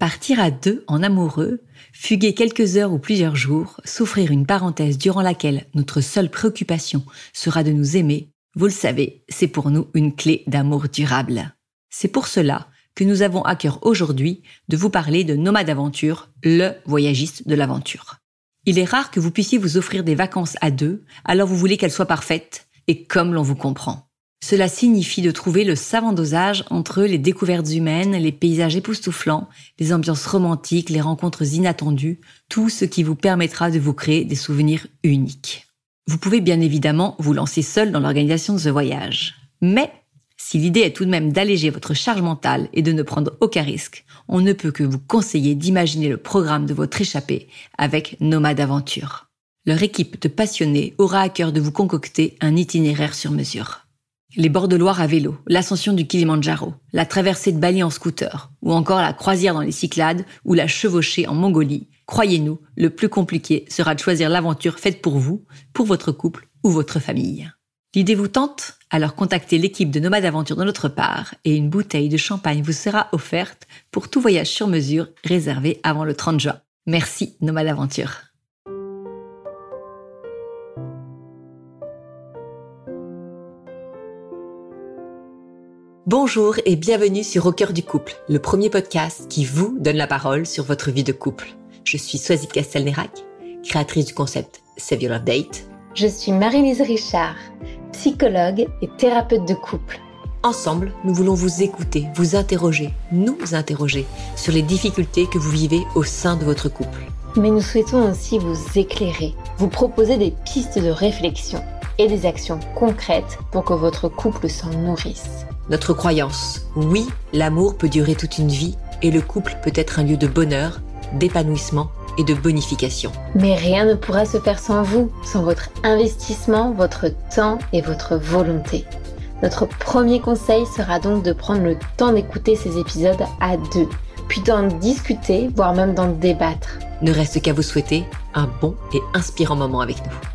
Partir à deux en amoureux, fuguer quelques heures ou plusieurs jours, souffrir une parenthèse durant laquelle notre seule préoccupation sera de nous aimer, vous le savez, c'est pour nous une clé d'amour durable. C'est pour cela que nous avons à cœur aujourd'hui de vous parler de Nomade Aventure, le voyagiste de l'aventure. Il est rare que vous puissiez vous offrir des vacances à deux, alors vous voulez qu'elles soient parfaites et comme l'on vous comprend. Cela signifie de trouver le savant dosage entre les découvertes humaines, les paysages époustouflants, les ambiances romantiques, les rencontres inattendues, tout ce qui vous permettra de vous créer des souvenirs uniques. Vous pouvez bien évidemment vous lancer seul dans l'organisation de ce voyage. Mais si l'idée est tout de même d'alléger votre charge mentale et de ne prendre aucun risque, on ne peut que vous conseiller d'imaginer le programme de votre échappée avec Nomade Aventure. Leur équipe de passionnés aura à cœur de vous concocter un itinéraire sur mesure. Les bords de Loire à vélo, l'ascension du Kilimandjaro, la traversée de Bali en scooter, ou encore la croisière dans les Cyclades ou la chevauchée en Mongolie, croyez-nous, le plus compliqué sera de choisir l'aventure faite pour vous, pour votre couple ou votre famille. L'idée vous tente? Alors contactez l'équipe de Nomade Aventure de notre part et une bouteille de champagne vous sera offerte pour tout voyage sur mesure réservé avant le 30 juin. Merci Nomade Aventure. Bonjour et bienvenue sur Au cœur du couple, le premier podcast qui vous donne la parole sur votre vie de couple. Je suis Soisy Castelnerac, créatrice du concept Save Your Love Date. Je suis Marie-Lise Richard, psychologue et thérapeute de couple. Ensemble, nous voulons vous écouter, vous interroger, nous interroger sur les difficultés que vous vivez au sein de votre couple. Mais nous souhaitons aussi vous éclairer, vous proposer des pistes de réflexion et des actions concrètes pour que votre couple s'en nourrisse notre croyance. Oui, l'amour peut durer toute une vie et le couple peut être un lieu de bonheur, d'épanouissement et de bonification. Mais rien ne pourra se faire sans vous, sans votre investissement, votre temps et votre volonté. Notre premier conseil sera donc de prendre le temps d'écouter ces épisodes à deux, puis d'en discuter, voire même d'en débattre. Ne reste qu'à vous souhaiter un bon et inspirant moment avec nous.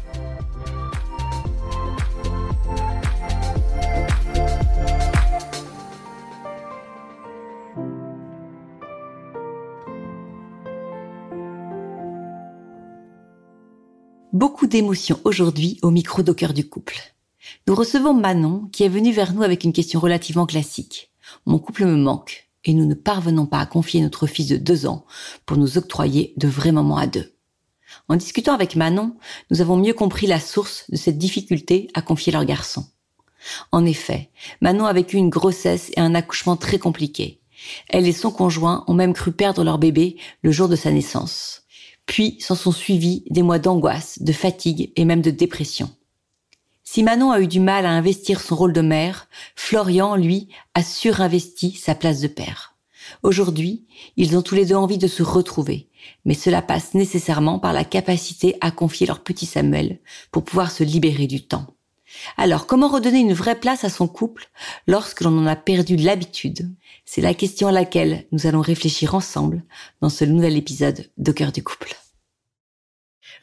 Beaucoup d'émotions aujourd'hui au micro d'au du couple. Nous recevons Manon qui est venue vers nous avec une question relativement classique. Mon couple me manque et nous ne parvenons pas à confier notre fils de deux ans pour nous octroyer de vrais moments à deux. En discutant avec Manon, nous avons mieux compris la source de cette difficulté à confier leur garçon. En effet, Manon a vécu une grossesse et un accouchement très compliqués. Elle et son conjoint ont même cru perdre leur bébé le jour de sa naissance. Puis s'en sont suivis des mois d'angoisse, de fatigue et même de dépression. Si Manon a eu du mal à investir son rôle de mère, Florian, lui, a surinvesti sa place de père. Aujourd'hui, ils ont tous les deux envie de se retrouver, mais cela passe nécessairement par la capacité à confier leur petit Samuel pour pouvoir se libérer du temps. Alors, comment redonner une vraie place à son couple lorsque l'on en a perdu l'habitude? C'est la question à laquelle nous allons réfléchir ensemble dans ce nouvel épisode d'Au cœur du couple.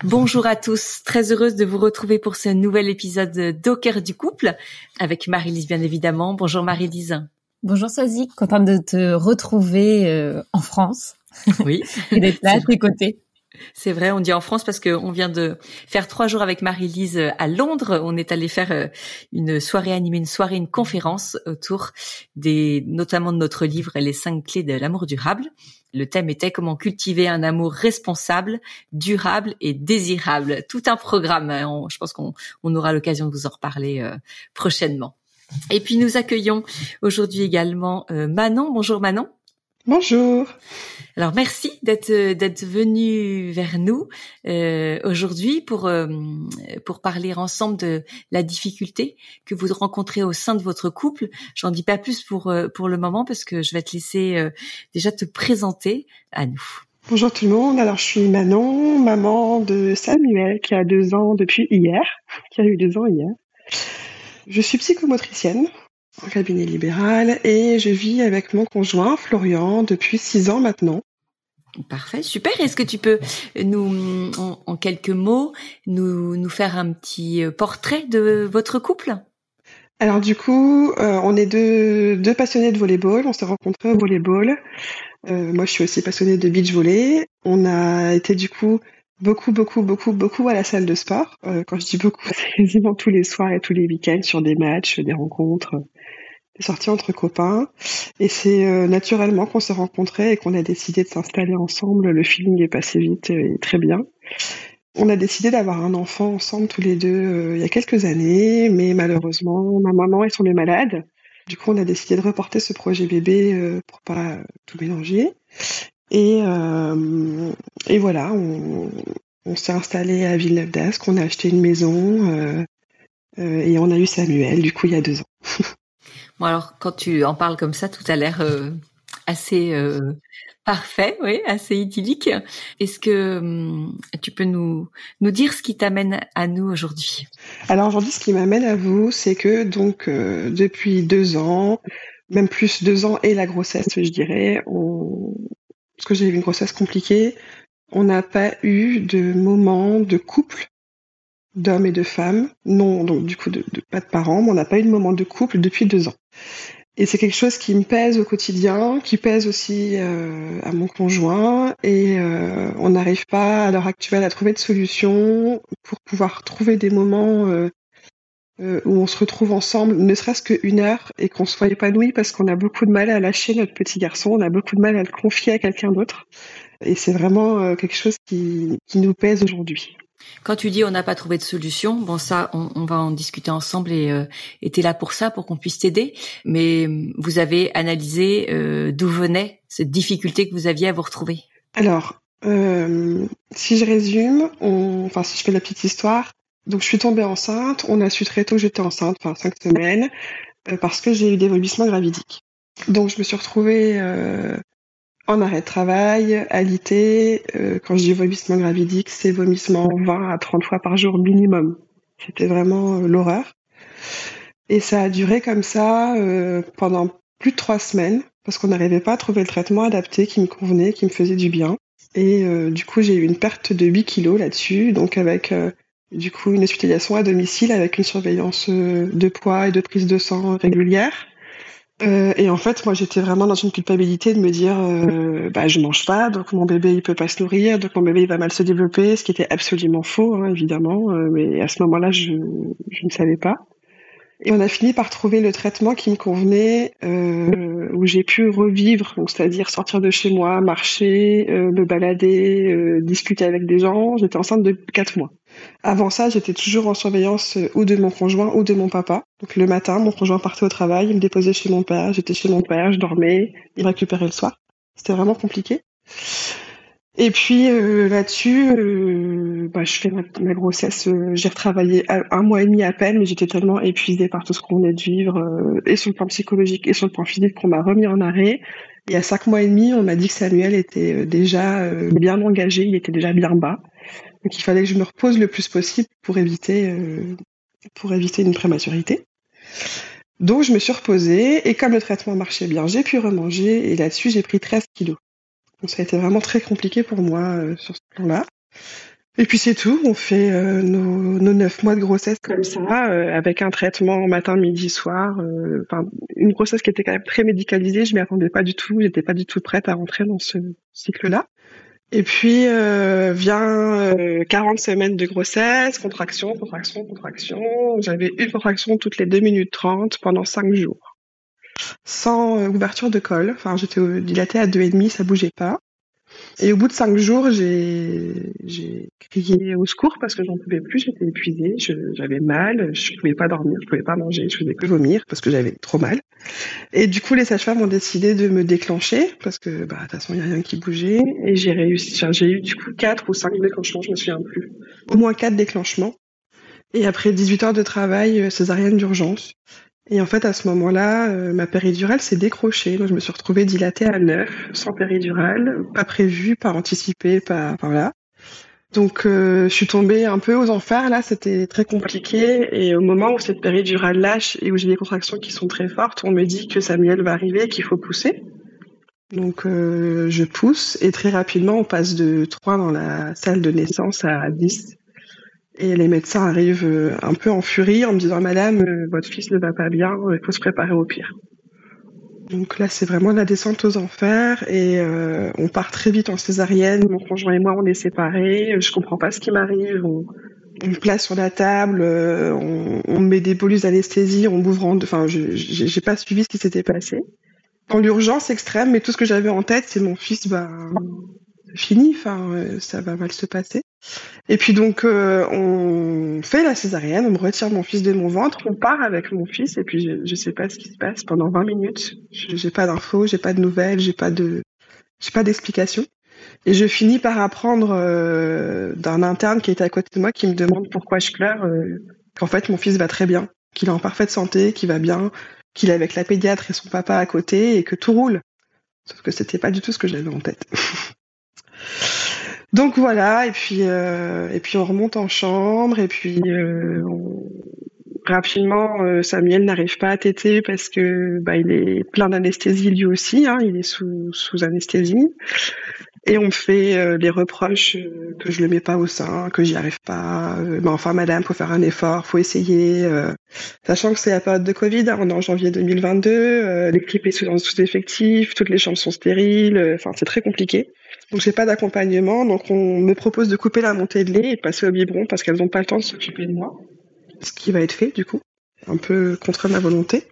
Bonjour à tous, très heureuse de vous retrouver pour ce nouvel épisode d'Au cœur du couple avec Marie-Lise bien évidemment. Bonjour Marie-Lise. Bonjour Sozy, contente de te retrouver euh, en France. Oui. et d'être là à tes côtés. C'est vrai, on dit en France parce qu'on vient de faire trois jours avec Marie-Lise euh, à Londres. On est allé faire euh, une soirée animée, une soirée, une conférence autour des, notamment de notre livre Les cinq clés de l'amour durable. Le thème était comment cultiver un amour responsable, durable et désirable. Tout un programme. Hein. je pense qu'on aura l'occasion de vous en reparler euh, prochainement. Et puis nous accueillons aujourd'hui également Manon. Bonjour Manon. Bonjour. Alors merci d'être d'être venu vers nous euh, aujourd'hui pour euh, pour parler ensemble de la difficulté que vous rencontrez au sein de votre couple. J'en dis pas plus pour euh, pour le moment parce que je vais te laisser euh, déjà te présenter à nous. Bonjour tout le monde. Alors je suis Manon, maman de Samuel qui a deux ans depuis hier, qui a eu deux ans hier. Je suis psychomotricienne en cabinet libéral et je vis avec mon conjoint Florian depuis six ans maintenant. Parfait, super. Est-ce que tu peux nous, en, quelques mots, nous, nous faire un petit euh, portrait de votre couple? Alors du coup, euh, on est deux, deux passionnés de volleyball. On s'est rencontrés au volleyball. moi, je suis aussi passionnée de beach volley. On a été du coup beaucoup, beaucoup, beaucoup, beaucoup à la salle de sport. quand je dis beaucoup, c'est quasiment tous les soirs et tous les week-ends sur des matchs, des rencontres, des sorties entre copains. Et c'est naturellement qu'on s'est rencontrés et qu'on a décidé de s'installer ensemble. Le feeling est passé vite et très bien. On a décidé d'avoir un enfant ensemble tous les deux euh, il y a quelques années, mais malheureusement, ma maman est tombée malade. Du coup, on a décidé de reporter ce projet bébé euh, pour pas tout mélanger. Et, euh, et voilà, on, on s'est installé à Villeneuve d'Ascq, on a acheté une maison et on a eu Samuel, du coup, il y a deux ans. alors, quand tu en parles comme ça, tout a l'air assez Parfait, oui, assez idyllique. Est-ce que hum, tu peux nous, dire ce qui t'amène à nous aujourd'hui? Alors aujourd'hui, ce qui m'amène à vous, c'est que donc euh, depuis deux ans, même plus deux ans et la grossesse, je dirais, parce que j'ai eu une grossesse compliquée, on n'a pas eu de moment de couple d'hommes et de femmes, non, donc du coup de, pas de parents, mais on n'a pas eu de moment de couple depuis deux ans. Et c'est quelque chose qui me pèse au quotidien, qui pèse aussi euh, à mon conjoint. Et euh, on n'arrive pas à l'heure actuelle à trouver de solution pour pouvoir trouver des moments euh, où on se retrouve ensemble, ne serait-ce qu'une heure, et qu'on soit épanoui parce qu'on a beaucoup de mal à lâcher notre petit garçon, on a beaucoup de mal à le confier à quelqu'un d'autre. Et c'est vraiment quelque chose qui, qui nous pèse aujourd'hui. Quand tu dis on n'a pas trouvé de solution, bon ça, on, va en discuter ensemble et euh, es là pour ça, pour qu'on puisse t'aider. Mais euh, vous avez analysé euh, d'où venait cette difficulté que vous aviez à vous retrouver? Alors, euh, si je résume, enfin si je fais la petite histoire, donc je suis tombée enceinte. On a su très tôt que j'étais enceinte, enfin cinq semaines, parce que j'ai eu des vomissements gravidiques. Donc je me suis retrouvée en arrêt de travail, alité, euh, quand je dis vomissement gravidique, c'est vomissement 20 à 30 fois par jour minimum. C'était vraiment euh, l'horreur. Et ça a duré comme ça euh, pendant plus de trois semaines, parce qu'on n'arrivait pas à trouver le traitement adapté qui me convenait, qui me faisait du bien. Et du coup, j'ai eu une perte de 8 kilos là-dessus, donc avec du coup une hospitalisation à domicile avec une surveillance de poids et de prise de sang régulière. Euh, et en fait, moi, j'étais vraiment dans une culpabilité de me dire, euh, bah, je mange pas, donc mon bébé il peut pas se nourrir, donc mon bébé il va mal se développer, ce qui était absolument faux, hein, évidemment. Euh, mais à ce moment-là, je, je ne savais pas. Et on a fini par trouver le traitement qui me convenait, euh, où j'ai pu revivre, c'est-à-dire sortir de chez moi, marcher, me balader, discuter avec des gens. J'étais enceinte de quatre mois. Avant ça, j'étais toujours en surveillance euh, ou de mon conjoint ou de mon papa. Donc le matin, mon conjoint partait au travail, il me déposait chez mon père, j'étais chez mon père, je dormais, il récupérait le soir. C'était vraiment compliqué. Et puis euh, là-dessus, euh, bah, je fais ma, grossesse. j'ai retravaillé un mois et demi à peine, mais j'étais tellement épuisée par tout ce qu'on venait de vivre, et sur le plan psychologique et sur le plan physique, qu'on m'a remis en arrêt. Et à cinq mois et demi, on m'a dit que Samuel était déjà bien engagé, il était déjà bien bas. Donc il fallait que je me repose le plus possible pour éviter, euh, pour éviter une prématurité. Donc je me suis reposée et comme le traitement marchait bien, j'ai pu remanger et là-dessus j'ai pris 13 kilos. Donc ça a été vraiment très compliqué pour moi euh, sur ce plan-là. Et puis c'est tout, on fait euh, nos, nos 9 mois de grossesse comme ça, avec un traitement matin, midi, soir. Enfin, une grossesse qui était quand même très médicalisée, je m'y attendais pas du tout, j'étais pas du tout prête à rentrer dans ce cycle-là. Et puis euh, vient 40 euh, semaines de grossesse, contraction, contraction, contraction. J'avais une contraction toutes les 2 minutes 30 pendant 5 jours. Sans euh, ouverture de col. Enfin, j'étais dilatée à 2,5, ça bougeait pas. Et au bout de cinq jours, j'ai crié au secours parce que j'en pouvais plus, j'étais épuisée, j'avais mal, je pouvais pas dormir, je pouvais pas manger, je faisais que vomir parce que j'avais trop mal. Et du coup, les sages-femmes ont décidé de me déclencher parce que bah de toute façon, il y a rien qui bougeait et j'ai réussi, j'ai eu du coup quatre ou cinq déclenchements, je me souviens plus. Au moins quatre déclenchements. Et après 18 heures de travail, euh, césarienne d'urgence. Et en fait, à ce moment-là, euh, ma péridurale s'est décrochée. Donc, je me suis retrouvée dilatée à neuf, sans péridurale, pas prévue, pas anticipée, pas, voilà. Donc, euh, je suis tombée un peu aux enfers. Là, c'était très compliqué. Et au moment où cette péridurale lâche et où j'ai des contractions qui sont très fortes, on me dit que Samuel va arriver, qu'il faut pousser. Donc, euh, je pousse et très rapidement, on passe de 3 dans la salle de naissance à 10 et les médecins arrivent euh, un peu en furie en me disant Madame, euh, votre fils ne va pas bien, il faut se préparer au pire. Donc là, c'est vraiment la descente aux enfers et euh, on part très vite en césarienne. Mon conjoint et moi, on est séparés. Je comprends pas ce qui m'arrive. On, on, me place sur la table, euh, on, on, me met des bolus d'anesthésie, on m'ouvre en... Enfin, j'ai pas suivi ce qui s'était passé. Dans l'urgence extrême, mais tout ce que j'avais en tête, c'est mon fils, bah, fini, enfin, euh, ça va mal se passer. Et puis donc, euh, on fait la césarienne, on me retire mon fils de mon ventre, on part avec mon fils, et puis je, je sais pas ce qui se passe pendant 20 minutes. J'ai pas d'infos, j'ai pas de nouvelles, j'ai pas de, pas d'explication. Et je finis par apprendre euh, d'un interne qui était à côté de moi, qui me demande pourquoi je pleure, qu'en fait mon fils va très bien, qu'il est en parfaite santé, qu'il va bien, qu'il est avec la pédiatre et son papa à côté, et que tout roule. Sauf que c'était pas du tout ce que j'avais en tête. Donc voilà, et puis euh, et puis on remonte en chambre et puis euh, on... rapidement euh, Samuel n'arrive pas à téter parce que bah il est plein d'anesthésie lui aussi, hein, il est sous sous anesthésie et on fait euh, les reproches euh, que je le mets pas au sein, que j'y arrive pas. mais enfin madame, faut faire un effort, faut essayer. sachant que c'est la période de Covid, hein, on est en janvier 2022, l'équipe est sous sous-effectif, toutes les chambres sont stériles, enfin c'est très compliqué. Donc j'ai pas d'accompagnement, donc on me propose de couper la montée de lait et de passer au biberon parce qu'elles n'ont pas le temps de s'occuper de moi. Ce qui va être fait du coup, un peu contre ma volonté.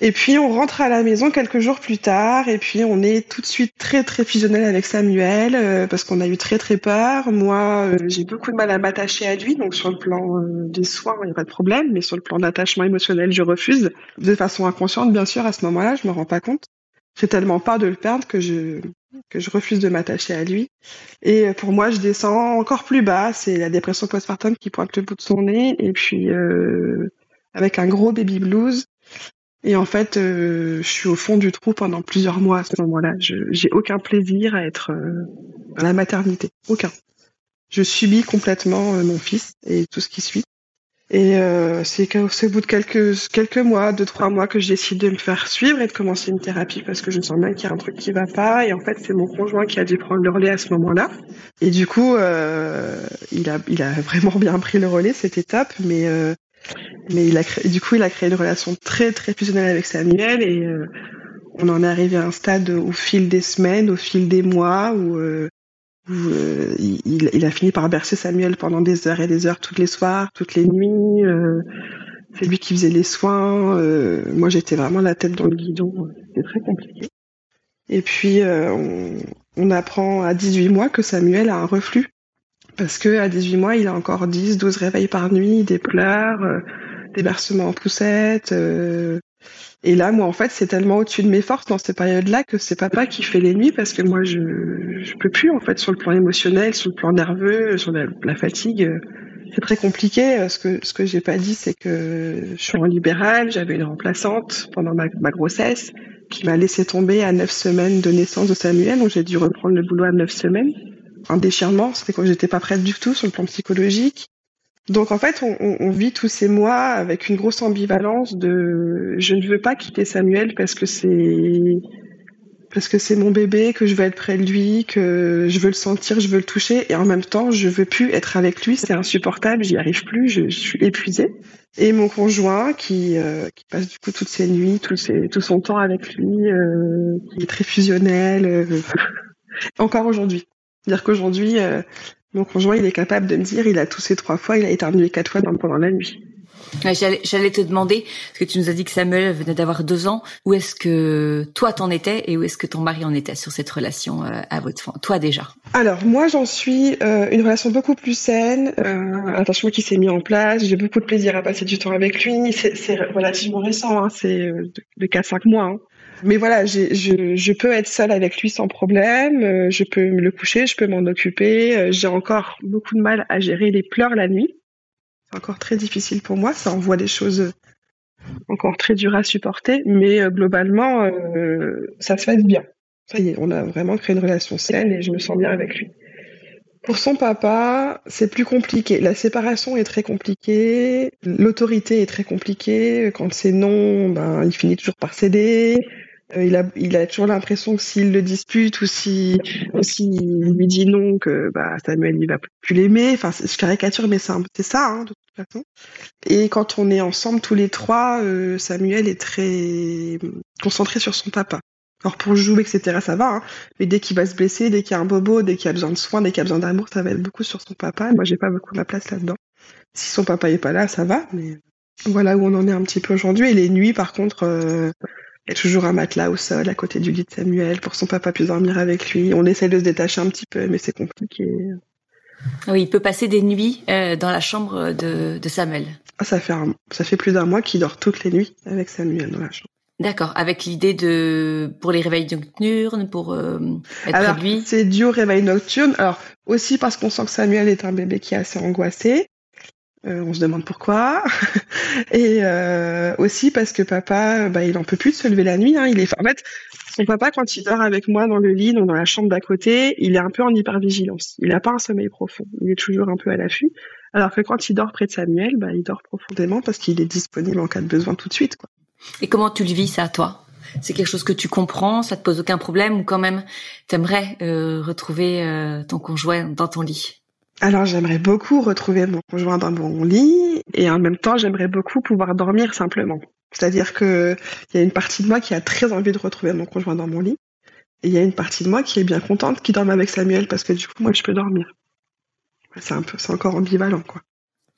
Et puis on rentre à la maison quelques jours plus tard et puis on est tout de suite très très fusionnel avec Samuel euh, parce qu'on a eu très très peur. Moi euh, j'ai beaucoup de mal à m'attacher à lui donc sur le plan euh, des soins il n'y a pas de problème mais sur le plan d'attachement émotionnel je refuse de façon inconsciente bien sûr à ce moment-là je me rends pas compte. J'ai tellement peur de le perdre que je que je refuse de m'attacher à lui. Et pour moi, je descends encore plus bas. C'est la dépression postpartum qui pointe le bout de son nez. Et puis, euh, avec un gros baby blues. Et en fait, euh, je suis au fond du trou pendant plusieurs mois à ce moment-là. J'ai aucun plaisir à être euh, dans la maternité. Aucun. Je subis complètement euh, mon fils et tout ce qui suit. Et euh, c'est au bout de quelques quelques mois, deux trois mois, que je décide de me faire suivre et de commencer une thérapie parce que je sens bien qu'il y a un truc qui va pas. Et en fait, c'est mon conjoint qui a dû prendre le relais à ce moment-là. Et du coup, euh, il a il a vraiment bien pris le relais cette étape, mais euh, mais il a créé, du coup, il a créé une relation très très fusionnelle avec Samuel et euh, on en est arrivé à un stade au fil des semaines, au fil des mois où euh, il, a fini par bercer Samuel pendant des heures et des heures toutes les soirs, toutes les nuits. Euh, c'est lui qui faisait les soins. Euh, moi, j'étais vraiment la tête dans le guidon. C'était très compliqué. Et puis, on, on, apprend à 18 mois que Samuel a un reflux. Parce que à 18 mois, il a encore 10, 12 réveils par nuit, des pleurs, des bercements en poussette, et là, moi, en fait, c'est tellement au-dessus de mes forces dans ces périodes-là que c'est papa qui fait les nuits parce que moi, je je peux plus en fait sur le plan émotionnel, sur le plan nerveux, sur la, fatigue. C'est très compliqué. Ce que ce que j'ai pas dit, c'est que je suis en libéral. J'avais une remplaçante pendant ma, grossesse qui m'a laissé tomber à neuf semaines de naissance de Samuel, donc j'ai dû reprendre le boulot à neuf semaines. Un déchirement, c'était quand j'étais pas prête du tout sur le plan psychologique. Donc en fait, on, vit tous ces mois avec une grosse ambivalence de je ne veux pas quitter Samuel parce que c'est parce que c'est mon bébé, que je veux être près de lui, que je veux le sentir, je veux le toucher, et en même temps, je veux plus être avec lui, c'est insupportable, j'y arrive plus, je, suis épuisée. Et mon conjoint qui, euh, qui passe du coup toutes ses nuits, tout, ses, son temps avec lui, euh, qui est très fusionnel, euh, encore aujourd'hui. Dire qu'aujourd'hui, mon conjoint, il est capable de me dire, il a toussé trois fois, il a éternué quatre fois pendant la nuit. J'allais te demander, parce que tu nous as dit que Samuel venait d'avoir deux ans, où est-ce que toi t'en étais et où est-ce que ton mari en était sur cette relation euh, à votre enfant Toi déjà? Alors moi j'en suis euh, une relation beaucoup plus saine, euh, un attachement qui s'est mis en place, j'ai beaucoup de plaisir à passer du temps avec lui, c'est relativement récent, hein, c'est de 4-5 mois. Hein. Mais voilà, je, peux être seule avec lui sans problème, je peux me le coucher, je peux m'en occuper, j'ai encore beaucoup de mal à gérer les pleurs la nuit encore très difficile pour moi. Ça envoie des choses encore très dures à supporter, mais euh, globalement, euh, ça se passe bien. Ça y est, on a vraiment créé une relation saine et je me sens bien avec lui. Pour son papa, c'est plus compliqué. La séparation est très compliquée, l'autorité est très compliquée. Quand c'est non, ben il finit toujours par céder. Euh, il, a, il a toujours l'impression que s'il le dispute ou si, s'il lui dit non, que bah, Samuel il va plus l'aimer. Enfin, je caricature, mais c'est ça, hein, de toute façon. Et quand on est ensemble tous les trois, euh, Samuel est très concentré sur son papa. Alors pour jouer, etc., ça va, hein, mais dès qu'il va se blesser, dès qu'il y a un bobo, dès qu'il a besoin de soins, dès qu'il a besoin d'amour, ça va être beaucoup sur son papa. Moi, j'ai pas beaucoup ma place là-dedans. Si son papa est pas là, ça va, mais voilà où on en est un petit peu aujourd'hui. Et les nuits, par contre, euh, il y a toujours un matelas au sol à côté du lit de Samuel pour son papa puisse dormir avec lui. On essaie de se détacher un petit peu, mais c'est compliqué. Oui, il peut passer des nuits euh, dans la chambre de, Samuel. Ah, ça fait ça fait plus d'un mois qu'il dort toutes les nuits avec Samuel dans la chambre. D'accord, avec l'idée de pour les réveils nocturnes, pour euh, être Alors, lui. C'est dû au réveil nocturne. Alors aussi parce qu'on sent que Samuel est un bébé qui est assez angoissé. Euh, on se demande pourquoi. et euh, aussi parce que papa, bah, il en peut plus de se lever la nuit. Hein. Il est, en fait, son papa, quand il dort avec moi dans le lit, dans la chambre d'à côté, il est un peu en hypervigilance. Il n'a pas un sommeil profond. Il est toujours un peu à l'affût. Alors que quand il dort près de Samuel, bah, il dort profondément parce qu'il est disponible en cas de besoin tout de suite. Quoi. Et comment tu le vis ça, toi? C'est quelque chose que tu comprends? Ça te pose aucun problème ou quand même t'aimerais euh, retrouver euh, ton conjoint dans ton lit? Alors j'aimerais beaucoup retrouver mon conjoint dans mon lit et en même temps j'aimerais beaucoup pouvoir dormir simplement. C'est-à-dire que il y a une partie de moi qui a très envie de retrouver mon conjoint dans mon lit et il y a une partie de moi qui est bien contente qu'il dorme avec Samuel parce que du coup moi je peux dormir. C'est un peu, c'est encore ambivalent quoi.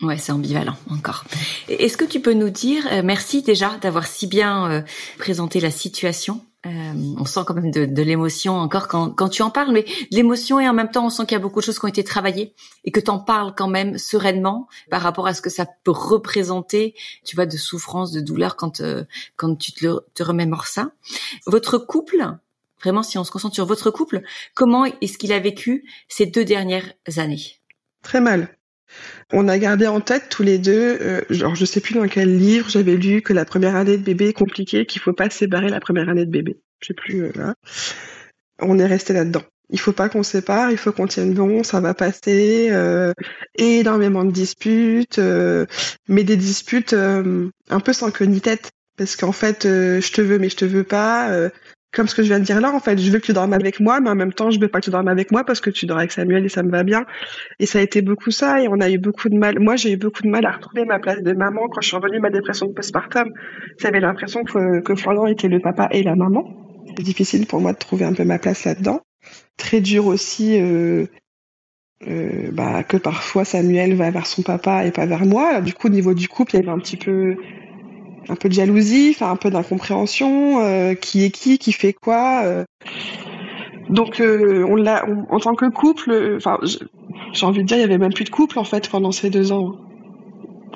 Ouais, c'est ambivalent encore. Est-ce que tu peux nous dire, euh, merci déjà d'avoir si bien euh, présenté la situation? Euh, on sent quand même de, l'émotion encore quand, tu en parles, mais l'émotion et en même temps on sent qu'il y a beaucoup de choses qui ont été travaillées et que tu en parles quand même sereinement par rapport à ce que ça peut représenter, tu vois, de souffrance, de douleur quand euh, quand tu te, te remémores ça. Votre couple, vraiment si on se concentre sur votre couple, comment est-ce qu'il a vécu ces deux dernières années? Très mal. On a gardé en tête tous les deux, euh, genre je sais plus dans quel livre j'avais lu que la première année de bébé est compliquée, qu'il faut pas séparer la première année de bébé. Je sais plus. Euh, On est resté là-dedans. Il faut pas qu'on sépare, il faut qu'on tienne bon, ça va passer. Euh, énormément de disputes, mais des disputes un peu sans queue ni tête, parce qu'en fait, je te veux mais je te veux pas comme ce que je viens de dire là, en fait, je veux que tu dormes avec moi, mais en même temps, je veux pas que tu dormes avec moi parce que tu dors avec Samuel et ça me va bien. Et ça a été beaucoup ça, et on a eu beaucoup de mal. Moi, j'ai eu beaucoup de mal à retrouver ma place de maman quand je suis revenue de ma dépression de postpartum. J'avais l'impression que, que Florian était le papa et la maman. C'est difficile pour moi de trouver un peu ma place là-dedans. Très dur aussi, euh, euh, bah, que parfois Samuel va vers son papa et pas vers moi. du coup, au niveau du couple, il y avait un petit peu un peu de jalousie, enfin un peu d'incompréhension, euh, qui est qui, qui fait quoi. Euh. Donc euh, on l'a, en tant que couple, enfin j'ai envie de dire, il y avait même plus de couple en fait pendant ces deux ans.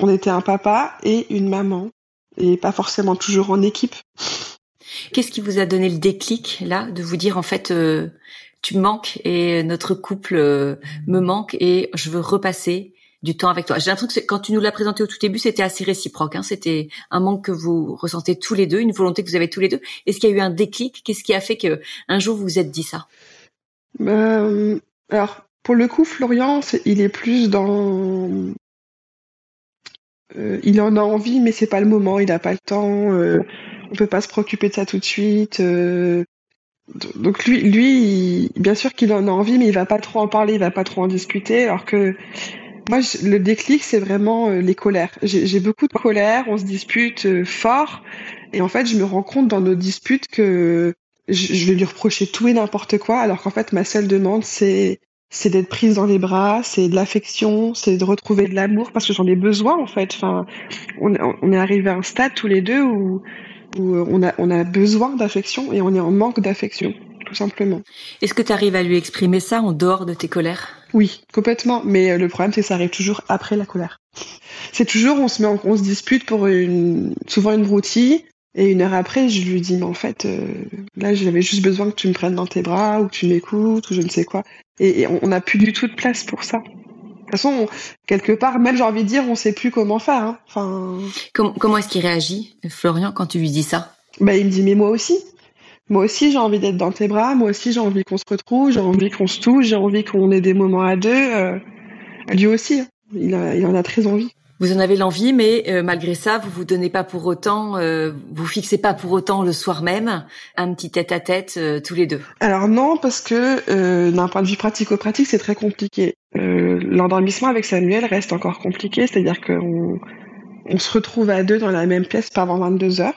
On était un papa et une maman, et pas forcément toujours en équipe. Qu'est-ce qui vous a donné le déclic là de vous dire en fait tu me manques et notre couple me manque et je veux repasser du temps avec toi. J'ai l'impression que quand tu nous l'as présenté au tout début, c'était assez réciproque. Hein. C'était un manque que vous ressentez tous les deux, une volonté que vous avez tous les deux. Est-ce qu'il y a eu un déclic? Qu'est-ce qui a fait que un jour vous vous êtes dit ça? Ben, Alors, pour le coup, Florian, il est plus dans... Euh, il en a envie, mais c'est pas le moment, il n'a pas le temps. Euh, on peut pas se préoccuper de ça tout de suite. Euh, donc lui, lui, bien sûr qu'il en a envie, mais il va pas trop en parler, il va pas trop en discuter, alors que moi, le déclic, c'est vraiment euh, les colères. J'ai beaucoup de colère, on se dispute euh, fort, et en fait, je me rends compte dans nos disputes que je, vais lui reprocher tout et n'importe quoi, alors qu'en fait, ma seule demande, c'est c'est d'être prise dans les bras, c'est de l'affection, c'est de retrouver de l'amour, parce que j'en ai besoin, en fait. Enfin, on, on est arrivé à un stade tous les deux où, où on a on a besoin d'affection et on est en manque d'affection tout simplement. Est-ce que tu arrives à lui exprimer ça en dehors de tes colères? Oui, complètement. Mais euh, le problème, c'est que ça arrive toujours après la colère. C'est toujours, on se met, on se dispute pour une, souvent une broutille. Et une heure après, je lui dis, mais en fait, euh, là, j'avais juste besoin que tu me prennes dans tes bras, ou que tu m'écoutes, ou je ne sais quoi. Et, on n'a plus du tout de place pour ça. De toute façon, quelque part, même j'ai envie de dire, on sait plus comment faire. Hein. Enfin... Comment, comment est-ce qu'il réagit, Florian, quand tu lui dis ça? Bah, il me dit, mais moi aussi. Moi aussi, j'ai envie d'être dans tes bras. Moi aussi, j'ai envie qu'on se retrouve. J'ai envie qu'on se touche. J'ai envie qu'on ait des moments à deux. Euh, lui aussi, hein. il, a, il en a très envie. Vous en avez l'envie, mais euh, malgré ça, vous vous donnez pas pour autant, euh, vous fixez pas pour autant le soir même un petit tête-à-tête euh, tous les deux. Alors non, parce que d'un point de vue pratico-pratique, c'est très compliqué. L'endormissement avec Samuel reste encore compliqué, c'est-à-dire qu'on on se retrouve à deux dans la même pièce pas avant 22 heures.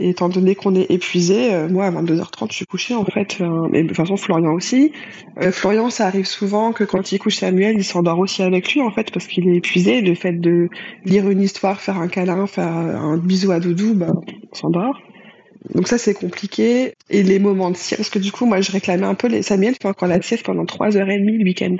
Et étant donné qu'on est épuisé, euh, moi à 22h30 je suis couchée en fait, euh, mais de toute façon Florian aussi. Euh, Florian ça arrive souvent que quand il couche Samuel, il s'endort aussi avec lui en fait parce qu'il est épuisé. Le fait de lire une histoire, faire un câlin, faire un bisou à Doudou, bah, on s'endort. Donc ça c'est compliqué. Et les moments de sieste, parce que du coup moi je réclamais un peu les Samuel fait encore la sieste pendant 3h30 le week-end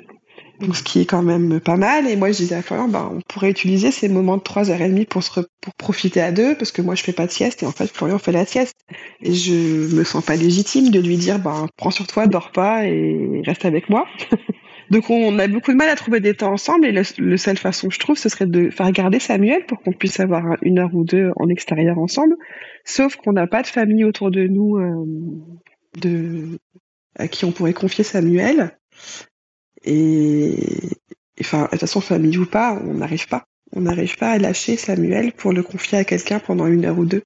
donc ce qui est quand même pas mal. Et moi, je disais à Florian, ben, on pourrait utiliser ces moments de 3h30 pour, se pour profiter à deux, parce que moi, je fais pas de sieste, et en fait, Florian fait la sieste. Et je me sens pas légitime de lui dire, ben, prends sur toi, dors pas, et reste avec moi. Donc on a beaucoup de mal à trouver des temps ensemble et le, seule façon je trouve ce serait de faire garder Samuel pour qu'on puisse avoir une heure ou deux en extérieur ensemble. Sauf qu'on n'a pas de famille autour de nous euh, de à qui on pourrait confier Samuel. Et enfin, de toute façon, famille ou pas, on n'arrive pas. On n'arrive pas à lâcher Samuel pour le confier à quelqu'un pendant une heure ou deux.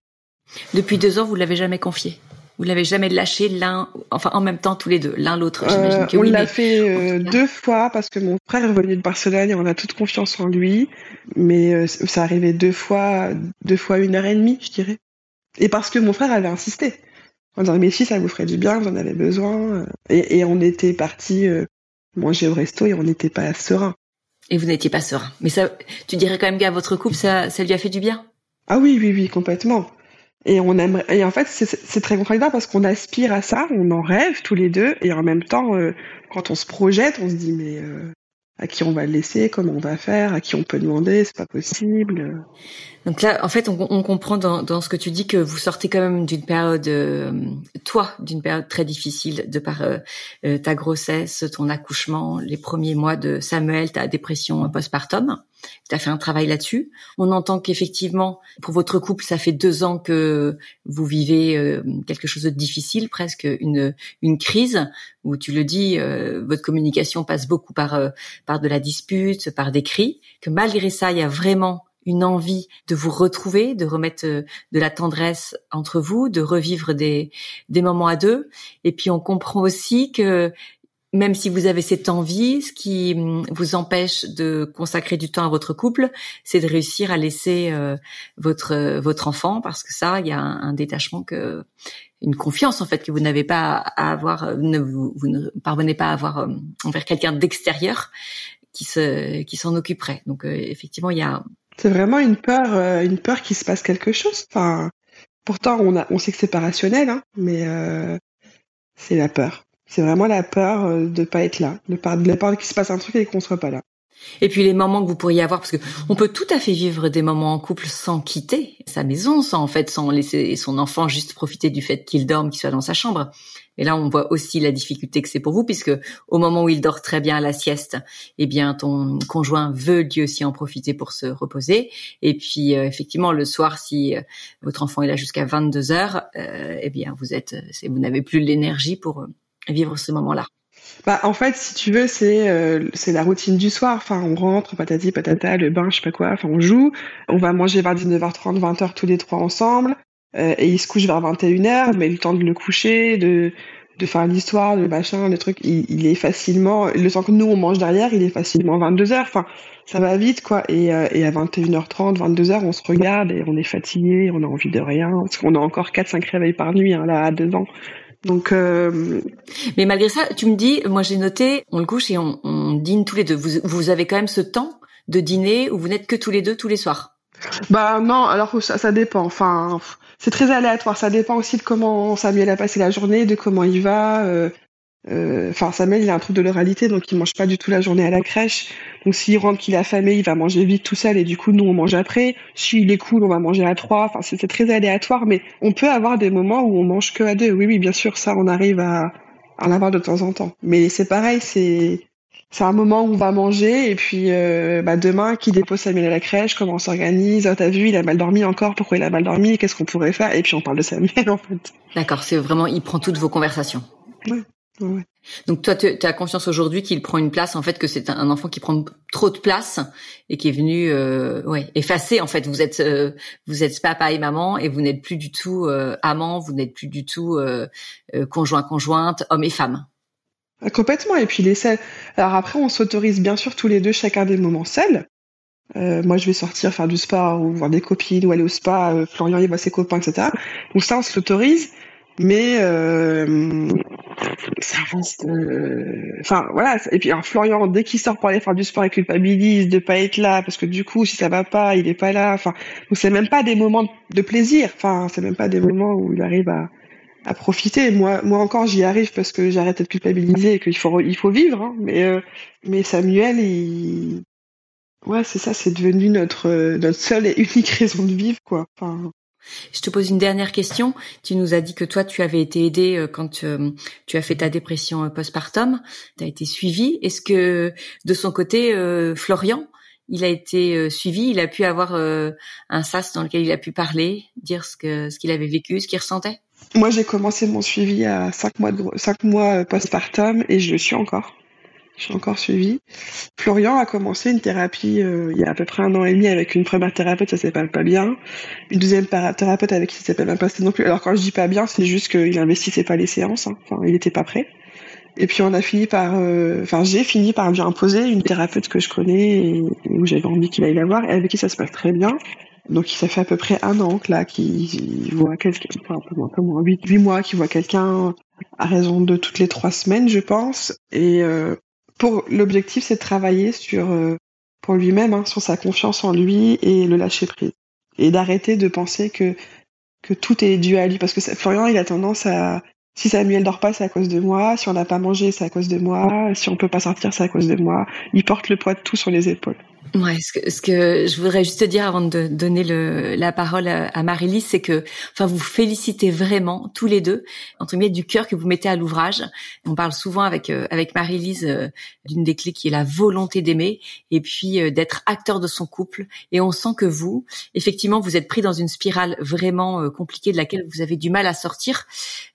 Depuis deux ans, vous l'avez jamais confié vous l'avez jamais lâché l'un, enfin en même temps tous les deux, l'un l'autre. Euh, on l'a fait euh, deux fois parce que mon frère est revenu de Barcelone et on a toute confiance en lui, mais euh, ça arrivait deux fois, deux fois une heure et demie, je dirais. Et parce que mon frère avait insisté en disant mais si ça vous ferait du bien, vous en avez besoin. Et, et on était parti manger au resto et on n'était pas serein. Et vous n'étiez pas serein. Mais ça, tu dirais quand même qu'à votre couple, ça, ça lui a fait du bien? Ah oui, oui, oui, complètement. Et on aimerait, et en fait, c'est très contradictoire parce qu'on aspire à ça, on en rêve tous les deux, et en même temps, euh, quand on se projette, on se dit mais euh, à qui on va le laisser, comment on va faire, à qui on peut demander, c'est pas possible. Donc là, en fait, on, comprend dans, dans, ce que tu dis que vous sortez quand même d'une période, euh, toi, d'une période très difficile de par euh, euh, ta grossesse, ton accouchement, les premiers mois de Samuel, ta dépression postpartum. Tu as fait un travail là-dessus. On entend qu'effectivement, pour votre couple, ça fait deux ans que vous vivez quelque chose de difficile, presque une une crise où tu le dis, votre communication passe beaucoup par par de la dispute, par des cris. Que malgré ça, il y a vraiment une envie de vous retrouver, de remettre euh, de la tendresse entre vous, de revivre des, des moments à deux. Et puis on comprend aussi que même si vous avez cette envie, ce qui hum, vous empêche de consacrer du temps à votre couple, c'est de réussir à laisser euh, votre votre enfant, parce que ça, il y a un, détachement que une confiance en fait que vous n'avez pas à avoir, euh, vous, vous, ne parvenez pas à avoir envers quelqu'un d'extérieur qui se qui s'en occuperait. Donc effectivement, il y a c'est vraiment une peur, euh, une peur qu'il se passe quelque chose. Enfin, pourtant, on, a, on sait que c'est pas rationnel, hein, mais euh, c'est la peur. C'est vraiment la peur euh, de pas être là, de, pas, de la peur qu'il se passe un truc et qu'on soit pas là. Et puis les moments que vous pourriez avoir, parce que on peut tout à fait vivre des moments en couple sans quitter sa maison, sans en fait, sans laisser son enfant juste profiter du fait qu'il dorme, qu'il soit dans sa chambre. Et là, on voit aussi la difficulté que c'est pour vous, puisque au moment où il dort très bien à la sieste, eh bien, ton conjoint veut lui aussi en profiter pour se reposer. Et puis, euh, effectivement, le soir, si euh, votre enfant est là jusqu'à 22 heures, euh, eh bien, vous êtes, vous n'avez plus l'énergie pour vivre ce moment-là. Bah, en fait, si tu veux, c'est c'est la routine du soir. Enfin, on rentre, patati patata, le bain, je sais pas quoi. Enfin, on joue. On va manger vers 19h30, 20h tous les trois ensemble. Euh, et il se couche vers 21h, mais le temps de le coucher, de, de faire l'histoire, le machin, le truc, il, il, est facilement, le temps que nous on mange derrière, il est facilement 22h. Enfin, ça va vite, quoi. Et, euh, et à 21h30, 22h, on se regarde et on est fatigué, on a envie de rien, parce qu'on a encore 4-5 réveils par nuit, hein, là, à deux ans. Donc, euh... mais malgré ça, tu me dis, moi j'ai noté, on le couche et on, on dîne tous les deux. Vous, vous avez quand même ce temps de dîner où vous n'êtes que tous les deux tous les soirs. Bah non, alors ça, ça dépend. Enfin, c'est très aléatoire. Ça dépend aussi de comment Samuel a passé la journée, de comment il va. Euh, enfin, Samuel, il a un truc de l'oralité, donc il mange pas du tout la journée à la crèche. Donc s'il rentre qu'il est affamé, il va manger vite tout seul, et du coup, nous, on mange après. S'il est cool, on va manger à trois. Enfin, c'est très aléatoire, mais on peut avoir des moments où on mange que à deux. Oui, oui, bien sûr, ça, on arrive à, à en avoir de temps en temps. Mais c'est pareil, c'est c'est un moment où on va manger et puis euh, bah demain qui dépose Samuel à la crèche, comment on s'organise, oh, t'as vu il a mal dormi encore, pourquoi il a mal dormi, qu'est-ce qu'on pourrait faire et puis on parle de Samuel en fait. D'accord, c'est vraiment il prend toutes vos conversations. Ouais. Donc toi, tu as conscience aujourd'hui qu'il prend une place, en fait, que c'est un enfant qui prend trop de place et qui est venu, euh, ouais, effacer. En fait, vous êtes, euh, vous êtes papa et maman et vous n'êtes plus du tout euh, amant, vous n'êtes plus du tout euh, euh, conjoint conjointe, homme et femme. Ah, complètement. Et puis les seuls. Alors après, on s'autorise bien sûr tous les deux chacun des moments seuls. Euh, moi, je vais sortir faire du sport ou voir des copines ou aller au spa. Euh, Florian, il voit ses copains, etc. Donc ça, on se l'autorise. Mais euh, ça reste. euh, Enfin, voilà. Et puis, alors, Florian, dès qu'il sort pour aller faire du sport, il culpabilise de pas être là parce que du coup, si ça va pas, il est pas là. Enfin, donc c'est même pas des moments de plaisir. Enfin, c'est même pas des moments où il arrive à à profiter. Moi, moi encore, j'y arrive parce que j'ai arrêté de culpabiliser et qu'il faut, il faut vivre. Hein. Mais, euh, mais Samuel, il, ouais, c'est ça, c'est devenu notre, euh, notre seule et unique raison de vivre, quoi. Enfin, Je te pose une dernière question. Tu nous as dit que toi, tu avais été aidée euh, quand euh, tu as fait ta dépression euh, postpartum. Tu as été suivie. Est-ce que de son côté, Florian, il a été suivi, il a pu avoir un sas dans lequel il a pu parler, dire ce qu'il avait vécu, ce qu'il ressentait? Moi, j'ai commencé mon suivi à cinq mois de, cinq mois postpartum et je le suis encore. Je suis encore suivie. Florian a commencé une thérapie euh, il y a à peu près un an et demi avec une première thérapeute, ça s'est pas, pas bien. Une deuxième thérapeute avec qui ça s'est pas bien passé non plus. Alors quand je dis pas bien, c'est juste qu'il investissait pas les séances. hein. Enfin, il était pas prêt. Et puis on a fini par, euh, enfin j'ai fini par lui imposer une thérapeute que je connais et, où j'avais envie qu'il aille la voir et avec qui ça se passe très bien. Donc ça fait à peu près un an que là qu'il voit quelqu'un, enfin un peu moins, un peu moins, huit, huit mois qu'il voit quelqu'un à raison de toutes les trois semaines, je pense. Et euh, l'objectif, c'est de travailler sur euh, pour lui-même, hein, sur sa confiance en lui et le lâcher prise et d'arrêter de penser que tout est dû à lui parce que Florian, il a tendance à si Samuel dort pas, c'est à cause de moi. Si on n'a pas mangé, c'est à cause de moi. Si on peut pas sortir, c'est à cause de moi. Il porte le poids de tout sur les épaules. Ouais, ce que, ce que je voudrais juste te dire avant de donner le, la parole à, Marie-Lise, c'est que, enfin, vous félicitez vraiment tous les deux, entre guillemets, du cœur que vous mettez à l'ouvrage. On parle souvent avec euh, avec Marie-Lise euh, d'une des clés qui est la volonté d'aimer et puis euh, d'être acteur de son couple. Et on sent que vous, effectivement, vous êtes pris dans une spirale vraiment compliquée de laquelle vous avez du mal à sortir,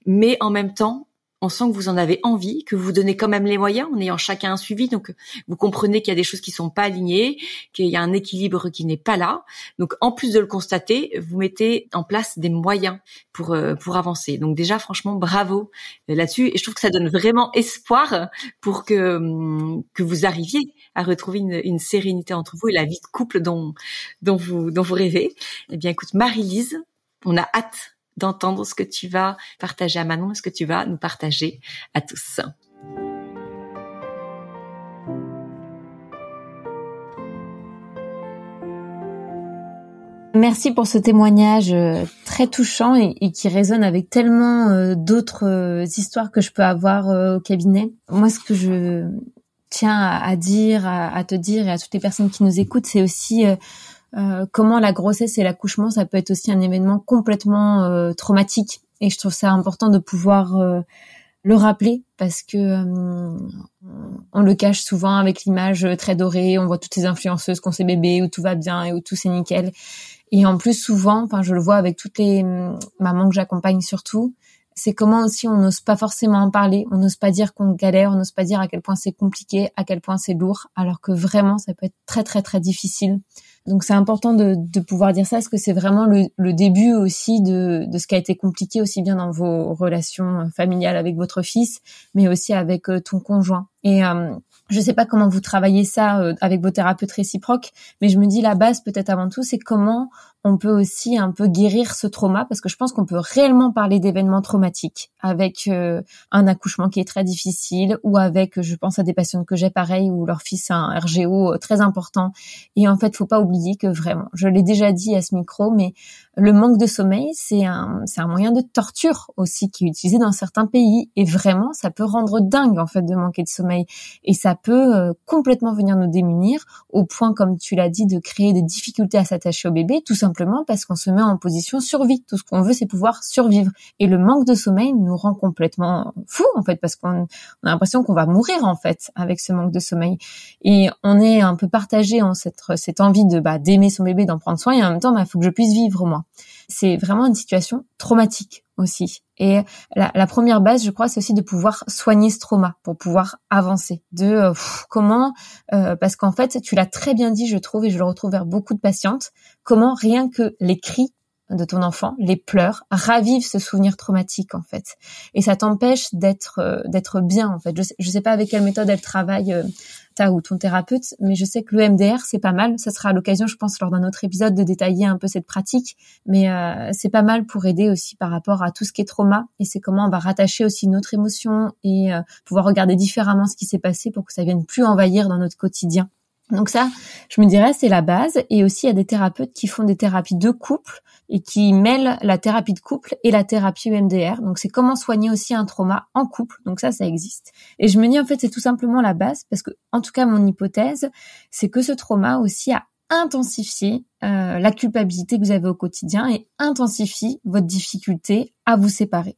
mais en même temps. On sent que vous en avez envie, que vous donnez quand même les moyens en ayant chacun un suivi. Donc, vous comprenez qu'il y a des choses qui sont pas alignées, qu'il y a un équilibre qui n'est pas là. Donc, en plus de le constater, vous mettez en place des moyens pour euh, pour avancer. Donc déjà, franchement, bravo euh, là-dessus. Et je trouve que ça donne vraiment espoir pour que hum, que vous arriviez à retrouver une, une sérénité entre vous et la vie de couple dont dont vous dont vous rêvez. Eh bien, écoute, Marie-Lise, on a hâte d'entendre ce que tu vas partager à Manon et ce que tu vas nous partager à tous. Merci pour ce témoignage euh, très touchant et, qui résonne avec tellement euh, d'autres euh, histoires que je peux avoir au cabinet. Moi, ce que je tiens à, dire, à te dire et à toutes les personnes qui nous écoutent, c'est aussi euh, euh, comment la grossesse et l'accouchement, ça peut être aussi un événement complètement euh, traumatique. Et je trouve ça important de pouvoir euh, le rappeler parce que euh, on le cache souvent avec l'image très dorée. On voit toutes ces influenceuses qui ont ces bébés où tout va bien et où tout c'est nickel. Et en plus, souvent, enfin, je le vois avec toutes les hum, mamans que j'accompagne surtout, c'est comment aussi on n'ose pas forcément en parler, on n'ose pas dire qu'on galère, on n'ose pas dire à quel point c'est compliqué, à quel point c'est lourd, alors que vraiment, ça peut être très, très, très difficile. Donc c'est important de, pouvoir dire ça, parce que c'est vraiment le, début aussi de, de ce qui a été compliqué aussi bien dans vos relations familiales avec votre fils, mais aussi avec euh, ton conjoint? Et euh, je sais pas comment vous travaillez ça euh, avec vos thérapeutes réciproques, mais je me dis la base peut-être avant tout, c'est comment on peut aussi un peu guérir ce trauma, parce que je pense qu'on peut réellement parler d'événements traumatiques avec euh, un accouchement qui est très difficile, ou avec, je pense à des patients que j'ai pareil, où leur fils a un RGO très important. Et en fait, faut pas oublier que vraiment, je l'ai déjà dit à ce micro, mais le manque de sommeil, c'est un, c'est un moyen de torture aussi qui est utilisé dans certains pays. Et vraiment, ça peut rendre dingue en fait de manquer de sommeil. Et ça peut euh, complètement venir nous démunir au point, comme tu l'as dit, de créer des difficultés à s'attacher au bébé, tout simplement parce qu'on se met en position survie. Tout ce qu'on veut, c'est pouvoir survivre. Et le manque de sommeil nous rend complètement fous en fait, parce qu'on on a l'impression qu'on va mourir en fait avec ce manque de sommeil. Et on est un peu partagé en cette, cette envie de bah, d'aimer son bébé, d'en prendre soin, et en même temps, il bah, faut que je puisse vivre moi. C'est vraiment une situation traumatique aussi. Et la, la première base, je crois, c'est aussi de pouvoir soigner ce trauma pour pouvoir avancer. De euh, comment, euh, parce qu'en fait, tu l'as très bien dit, je trouve, et je le retrouve vers beaucoup de patientes, comment rien que les cris de ton enfant, les pleurs, ravivent ce souvenir traumatique en fait, et ça t'empêche d'être euh, d'être bien en fait. Je sais, sais pas avec quelle méthode elle travaille euh, ta ou ton thérapeute, mais je sais que le MDR c'est pas mal. Ça sera l'occasion, je pense, lors d'un autre épisode de détailler un peu cette pratique, mais euh, c'est pas mal pour aider aussi par rapport à tout ce qui est trauma et c'est comment on va rattacher aussi notre émotion et pouvoir regarder différemment ce qui s'est passé pour que ça vienne plus envahir dans notre quotidien. Donc ça, je me dirais, c'est la base. Et aussi, il y a des thérapeutes qui font des thérapies de couple et qui mêlent la thérapie de couple et la thérapie EMDR. Donc c'est comment soigner aussi un trauma en couple. Donc ça, ça existe. Et je me dis, en fait, c'est tout simplement la base parce que, en tout cas, mon hypothèse, c'est que ce trauma aussi a intensifié euh, la culpabilité que vous avez au quotidien et intensifie votre difficulté à vous séparer.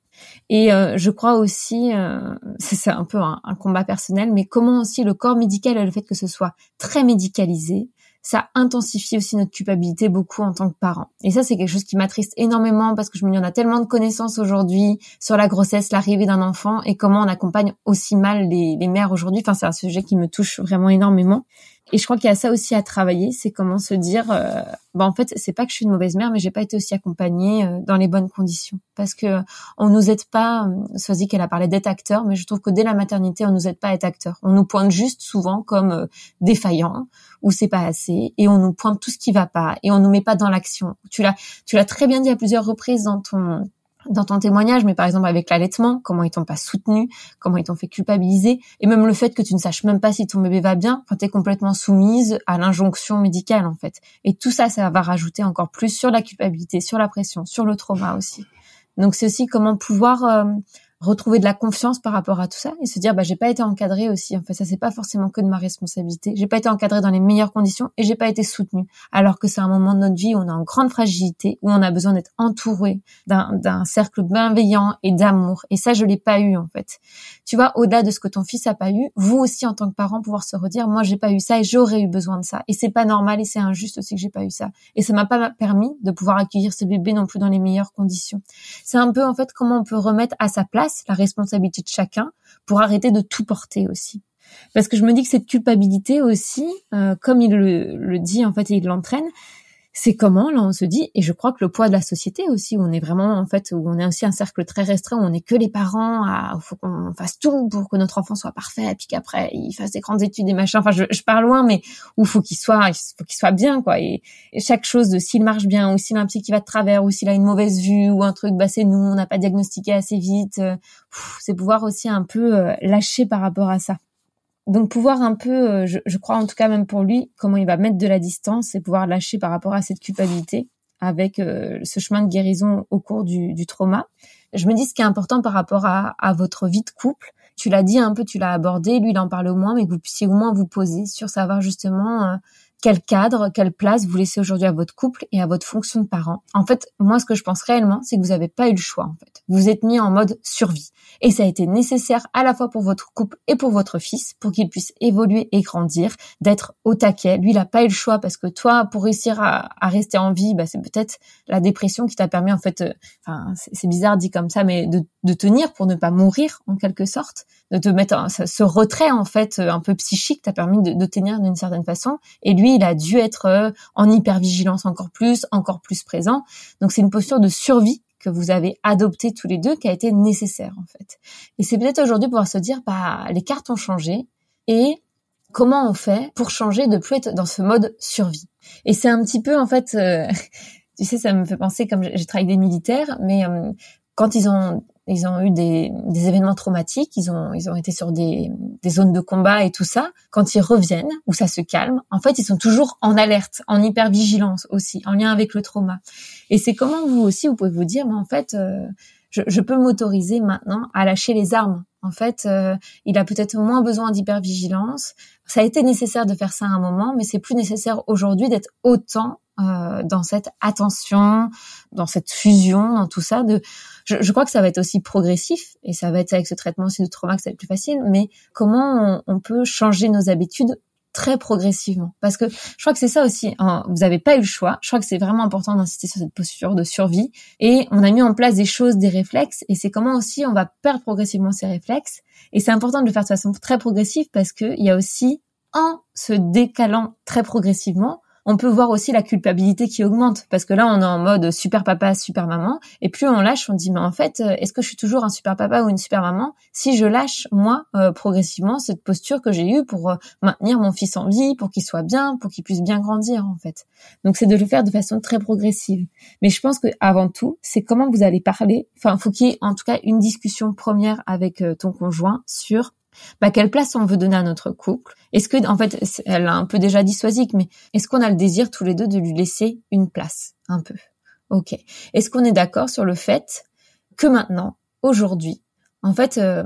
Et euh, je crois aussi, euh, c'est un peu un, combat personnel, mais comment aussi le corps médical et le fait que ce soit très médicalisé, ça intensifie aussi notre culpabilité beaucoup en tant que parent. Et ça, c'est quelque chose qui m'attriste énormément parce que je me dis, on a tellement de connaissances aujourd'hui sur la grossesse, l'arrivée d'un enfant et comment on accompagne aussi mal les, les mères aujourd'hui. Enfin, c'est un sujet qui me touche vraiment énormément. Et je crois qu'il y a ça aussi à travailler, c'est comment se dire, euh, bah en fait, c'est pas que je suis une mauvaise mère, mais j'ai pas été aussi accompagnée euh, dans les bonnes conditions, parce que on nous aide pas. Euh, dit qu'elle a parlé d'être acteur, mais je trouve que dès la maternité, on nous aide pas à être acteur. On nous pointe juste souvent comme euh, défaillants ou c'est pas assez, et on nous pointe tout ce qui va pas, et on nous met pas dans l'action. Tu l'as, tu l'as très bien dit à plusieurs reprises dans ton dans ton témoignage, mais par exemple avec l'allaitement, comment ils t'ont pas soutenu, comment ils t'ont fait culpabiliser, et même le fait que tu ne saches même pas si ton bébé va bien, quand tu es complètement soumise à l'injonction médicale en fait. Et tout ça, ça va rajouter encore plus sur la culpabilité, sur la pression, sur le trauma aussi. Donc c'est aussi comment pouvoir euh, retrouver de la confiance par rapport à tout ça et se dire bah j'ai pas été encadrée aussi. En fait ça c'est pas forcément que de ma responsabilité. J'ai pas été encadrée dans les meilleures conditions et j'ai pas été soutenue. Alors que c'est un moment de notre vie où on est en grande fragilité où on a besoin d'être entouré d'un cercle bienveillant et d'amour. Et ça je l'ai pas eu en fait. Tu vois au-delà de ce que ton fils a pas eu vous aussi en tant que parent pouvoir se redire moi j'ai pas eu ça et j'aurais eu besoin de ça. Et c'est pas normal et c'est injuste aussi que j'ai pas eu ça. Et ça m'a pas permis de pouvoir accueillir ce bébé non plus dans les meilleures conditions. C'est un peu en fait comment on peut remettre à sa place la responsabilité de chacun pour arrêter de tout porter aussi. Parce que je me dis que cette culpabilité aussi, euh, comme il le, le, dit en fait et il l'entraîne, c'est comment là on se dit et je crois que le poids de la société aussi où on est vraiment en fait où on est aussi un cercle très restreint où on n'est que les parents à faut qu'on fasse tout pour que notre enfant soit parfait puis qu'après il fasse des grandes études et machin. Enfin je, je pars loin mais où faut qu'il soit faut qu'il soit bien quoi. Et, chaque chose de s'il marche bien ou s'il a un petit qui va de travers ou s'il a une mauvaise vue ou un truc bah c'est nous on n'a pas diagnostiqué assez vite euh, c'est pouvoir aussi un peu euh, lâcher par rapport à ça donc pouvoir un peu, euh, je, crois en tout cas même pour lui, comment il va mettre de la distance et pouvoir lâcher par rapport à cette culpabilité avec euh, ce chemin de guérison au cours du, du, trauma. Je me dis ce qui est important par rapport à, à votre vie de couple. Tu l'as dit un peu, tu l'as abordé, lui il en parle au moins, mais que vous puissiez au moins vous poser sur savoir justement euh, quel cadre, quelle place vous laissez aujourd'hui à votre couple et à votre fonction de parent. En fait, moi, ce que je pense réellement, c'est que vous n'avez pas eu le choix, en fait. Vous êtes mis en mode survie. Et ça a été nécessaire à la fois pour votre couple et pour votre fils, pour qu'il puisse évoluer et grandir, d'être au taquet. Lui, il n'a pas eu le choix parce que toi, pour réussir à, rester en vie, bah, c'est peut-être la dépression qui t'a permis, en fait, euh, enfin, c'est bizarre dit comme ça, mais de, de tenir pour ne pas mourir, en quelque sorte, de te mettre ce retrait, en fait, un peu psychique t'a permis de, de tenir d'une certaine façon. Et lui, il a dû être euh, en hypervigilance encore plus, encore plus présent. Donc c'est une posture de survie que vous avez adoptée tous les deux qui a été nécessaire en fait. Et c'est peut-être aujourd'hui pouvoir se dire bah les cartes ont changé et comment on fait pour changer de plus être dans ce mode survie? Et c'est un petit peu en fait euh, tu sais ça me fait penser comme j'ai travaillé avec des militaires mais euh, quand ils ont ils ont eu des, événements traumatiques, ils ont ils ont été sur des, des zones de combat et tout ça. Quand ils reviennent, où ça se calme, en fait, ils sont toujours en alerte, en hypervigilance aussi, en lien avec le trauma. Et c'est comment vous aussi, vous pouvez vous dire, mais en fait, euh, je, peux m'autoriser maintenant à lâcher les armes. En fait, euh, il a peut-être moins besoin d'hypervigilance. Ça a été nécessaire de faire ça à un moment, mais c'est plus nécessaire aujourd'hui d'être autant euh, dans cette attention, dans cette fusion, dans tout ça. De, je, je, crois que ça va être aussi progressif et ça va être avec ce traitement aussi de trauma que ça va être plus facile. Mais comment on, on peut changer nos habitudes très progressivement. Parce que je crois que c'est ça aussi. Hein, vous n'avez pas eu le choix. Je crois que c'est vraiment important d'insister sur cette posture de survie. Et on a mis en place des choses, des réflexes. Et c'est comment aussi on va perdre progressivement ces réflexes. Et c'est important de le faire de façon très progressive parce qu'il y a aussi, en se décalant très progressivement, on peut voir aussi la culpabilité qui augmente parce que là on est en mode super papa, super maman et plus on lâche, on dit mais en fait euh, est-ce que je suis toujours un super papa ou une super maman? Si je lâche moi euh, progressivement cette posture que j'ai eue pour euh, maintenir mon fils en vie, pour qu'il soit bien, pour qu'il puisse bien grandir en fait. Donc c'est de le faire de façon très progressive. Mais je pense que avant tout, c'est comment vous allez parler. Enfin, faut qu'il y ait en tout cas une discussion première avec ton conjoint sur bah, quelle place on veut donner à notre couple? Est-ce que, en fait, elle a un peu déjà dissuasique, mais est-ce qu'on a le désir tous les deux de lui laisser une place, un peu Ok. Est-ce qu'on est, d'accord sur le fait que maintenant, aujourd'hui, en fait, euh,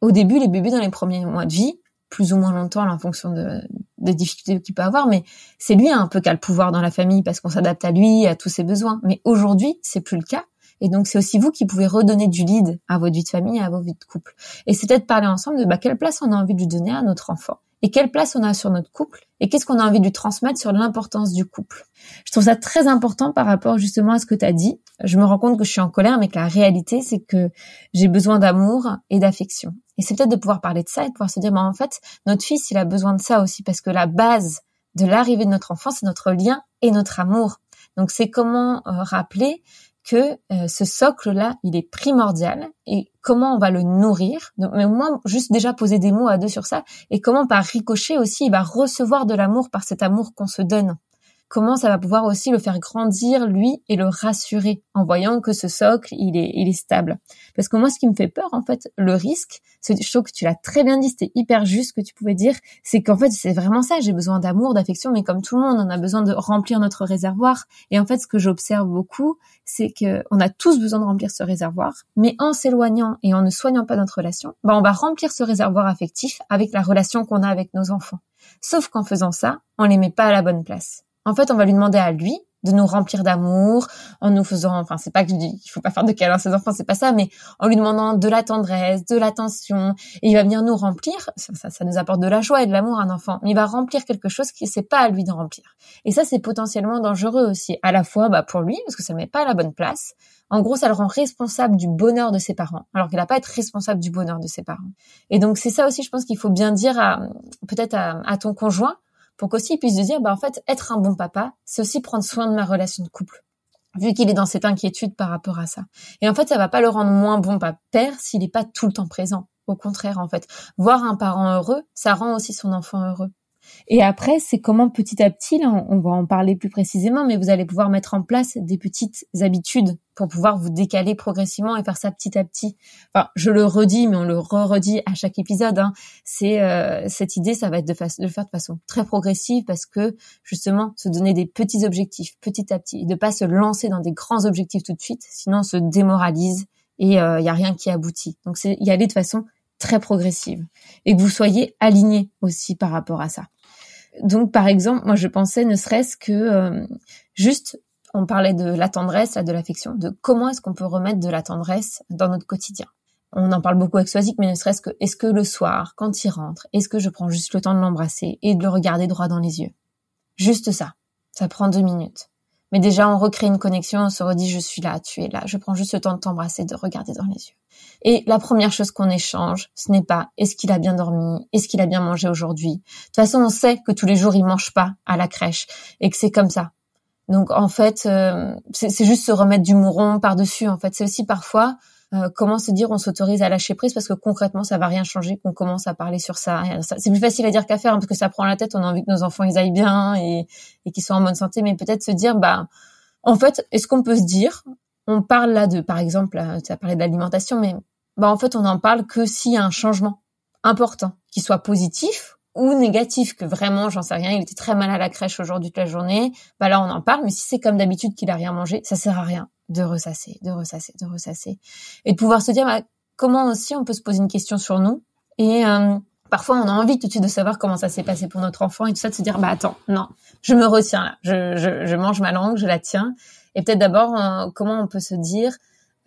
au début, les bébés dans les premiers mois de vie, plus ou moins longtemps en fonction de, des difficultés qu'il peut avoir, mais c'est lui un peu qui a le pouvoir dans la famille parce qu'on s'adapte à lui, à tous ses besoins. Mais aujourd'hui, c'est plus le cas. Et donc, c'est aussi vous qui pouvez redonner du lead à votre vie de famille et à vos vies de couple. Et c'est peut-être parler ensemble de bah, quelle place on a envie de lui donner à notre enfant? Et quelle place on a sur notre couple? Et qu'est-ce qu'on a envie de lui transmettre sur l'importance du couple? Je trouve ça très important par rapport justement à ce que tu as dit. Je me rends compte que je suis en colère, mais que la réalité, c'est que j'ai besoin d'amour et d'affection. Et c'est peut-être de pouvoir parler de ça et de pouvoir se dire, bah, en fait, notre fils, il a besoin de ça aussi parce que la base de l'arrivée de notre enfant, c'est notre lien et notre amour. Donc c'est comment euh, rappeler que euh, ce socle-là, il est primordial et comment on va le nourrir. Donc, mais au moins, juste déjà poser des mots à deux sur ça et comment par ricochet aussi, il va recevoir de l'amour par cet amour qu'on se donne comment ça va pouvoir aussi le faire grandir lui et le rassurer en voyant que ce socle il est il est stable. Parce que moi ce qui me fait peur en fait le risque je trouve que tu l'as très bien dit c'était hyper juste que tu pouvais dire c'est qu'en fait c'est vraiment ça j'ai besoin d'amour d'affection mais comme tout le monde on a besoin de remplir notre réservoir. Et en fait ce que j'observe beaucoup c'est que on a tous besoin de remplir ce réservoir mais en s'éloignant et en ne soignant pas notre relation bah on va remplir ce réservoir affectif avec la relation qu'on a avec nos enfants. Sauf qu'en faisant ça on les met pas à la bonne place en fait, on va lui demander à lui de nous remplir d'amour en nous faisant, enfin, c'est pas que je dis qu'il faut pas faire de câlins à ses enfants, c'est pas ça, mais en lui demandant de la tendresse, de l'attention, et il va venir nous remplir, ça, ça, nous apporte de la joie et de l'amour à un enfant, mais il va remplir quelque chose qui c'est pas à lui de remplir. Et ça, c'est potentiellement dangereux aussi, à la fois, bah, pour lui, parce que ça met pas à la bonne place. En gros, ça le rend responsable du bonheur de ses parents, alors qu'il n'a pas à être responsable du bonheur de ses parents. Et donc, c'est ça aussi, je pense qu'il faut bien dire à, peut-être à ton conjoint, pour qu'aussi il puisse se dire, bah en fait, être un bon papa, c'est aussi prendre soin de ma relation de couple vu qu'il est dans cette inquiétude par rapport à ça. Et en fait, ça va pas le rendre moins bon père s'il n'est pas tout le temps présent. Au contraire, en fait, voir un parent heureux, ça rend aussi son enfant heureux. Et après, c'est comment petit à petit, là, on va en parler plus précisément, mais vous allez pouvoir mettre en place des petites habitudes pour pouvoir vous décaler progressivement et faire ça petit à petit. Enfin, je le redis, mais on le re-redit à chaque épisode. Hein. C'est euh, cette idée, ça va être de, le faire de façon très progressive parce que justement, se donner des petits objectifs petit à petit, et de pas se lancer dans des grands objectifs tout de suite, sinon on se démoralise et il euh, y a rien qui aboutit. Donc c'est y aller de façon très progressive et que vous soyez aligné aussi par rapport à ça. Donc, par exemple, moi, je pensais ne serait-ce que euh, juste, on parlait de la tendresse, de l'affection, de comment est-ce qu'on peut remettre de la tendresse dans notre quotidien. On en parle beaucoup avec Swazik, mais ne serait-ce que, est-ce que le soir, quand il rentre, est-ce que je prends juste le temps de l'embrasser et de le regarder droit dans les yeux? Juste ça. Ça prend deux minutes. Mais déjà, on recrée une connexion, on se redit, je suis là, tu es là, je prends juste le temps de t'embrasser, de regarder dans les yeux. Et la première chose qu'on échange, ce n'est pas est-ce qu'il a bien dormi, est-ce qu'il a bien mangé aujourd'hui? De toute façon, on sait que tous les jours, il mange pas à la crèche et que c'est comme ça. Donc, en fait, euh, c'est juste se remettre du mouron par-dessus. En fait, c'est aussi parfois euh, comment se dire on s'autorise à lâcher prise parce que concrètement ça va rien changer qu'on commence à parler sur ça. C'est plus facile à dire qu'à faire hein, parce que ça prend la tête. On a envie que nos enfants ils aillent bien et, qu'ils soient en bonne santé, mais peut-être se dire bah en fait est-ce qu'on peut se dire on parle là de par exemple tu as parlé de l'alimentation, mais bah en fait on en parle que s'il y a un changement important, qui soit positif ou négatif, que vraiment, j'en sais rien, il était très mal à la crèche aujourd'hui toute la journée, bah là on en parle, mais si c'est comme d'habitude qu'il a rien mangé, ça sert à rien de ressasser, de ressasser, de ressasser. Et de pouvoir se dire bah, comment aussi on peut se poser une question sur nous. Et euh, parfois, on a envie tout de suite de savoir comment ça s'est passé pour notre enfant et tout ça, de se dire, bah attends, non, je me retiens là, je, je, je mange ma langue, je la tiens. Et peut-être d'abord, euh, comment on peut se dire,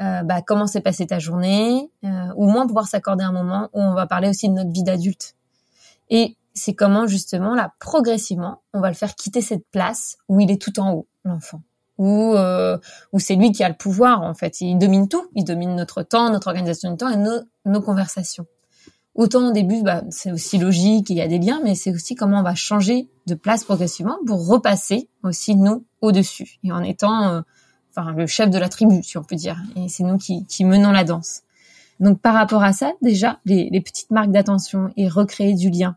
euh, bah, comment s'est passée ta journée, euh, ou au moins pouvoir s'accorder un moment où on va parler aussi de notre vie d'adulte. Et c'est comment justement là progressivement on va le faire quitter cette place où il est tout en haut l'enfant où euh, où c'est lui qui a le pouvoir en fait. Il domine tout. Il domine notre temps notre organisation du temps et nos, nos conversations. Autant au début bah, c'est aussi logique il y a des liens mais c'est aussi comment on va changer de place progressivement pour repasser aussi nous au dessus et en étant euh, enfin le chef de la tribu si on peut dire. Et c'est nous qui qui menons la danse. Donc par rapport à ça, déjà, les, les petites marques d'attention et recréer du lien,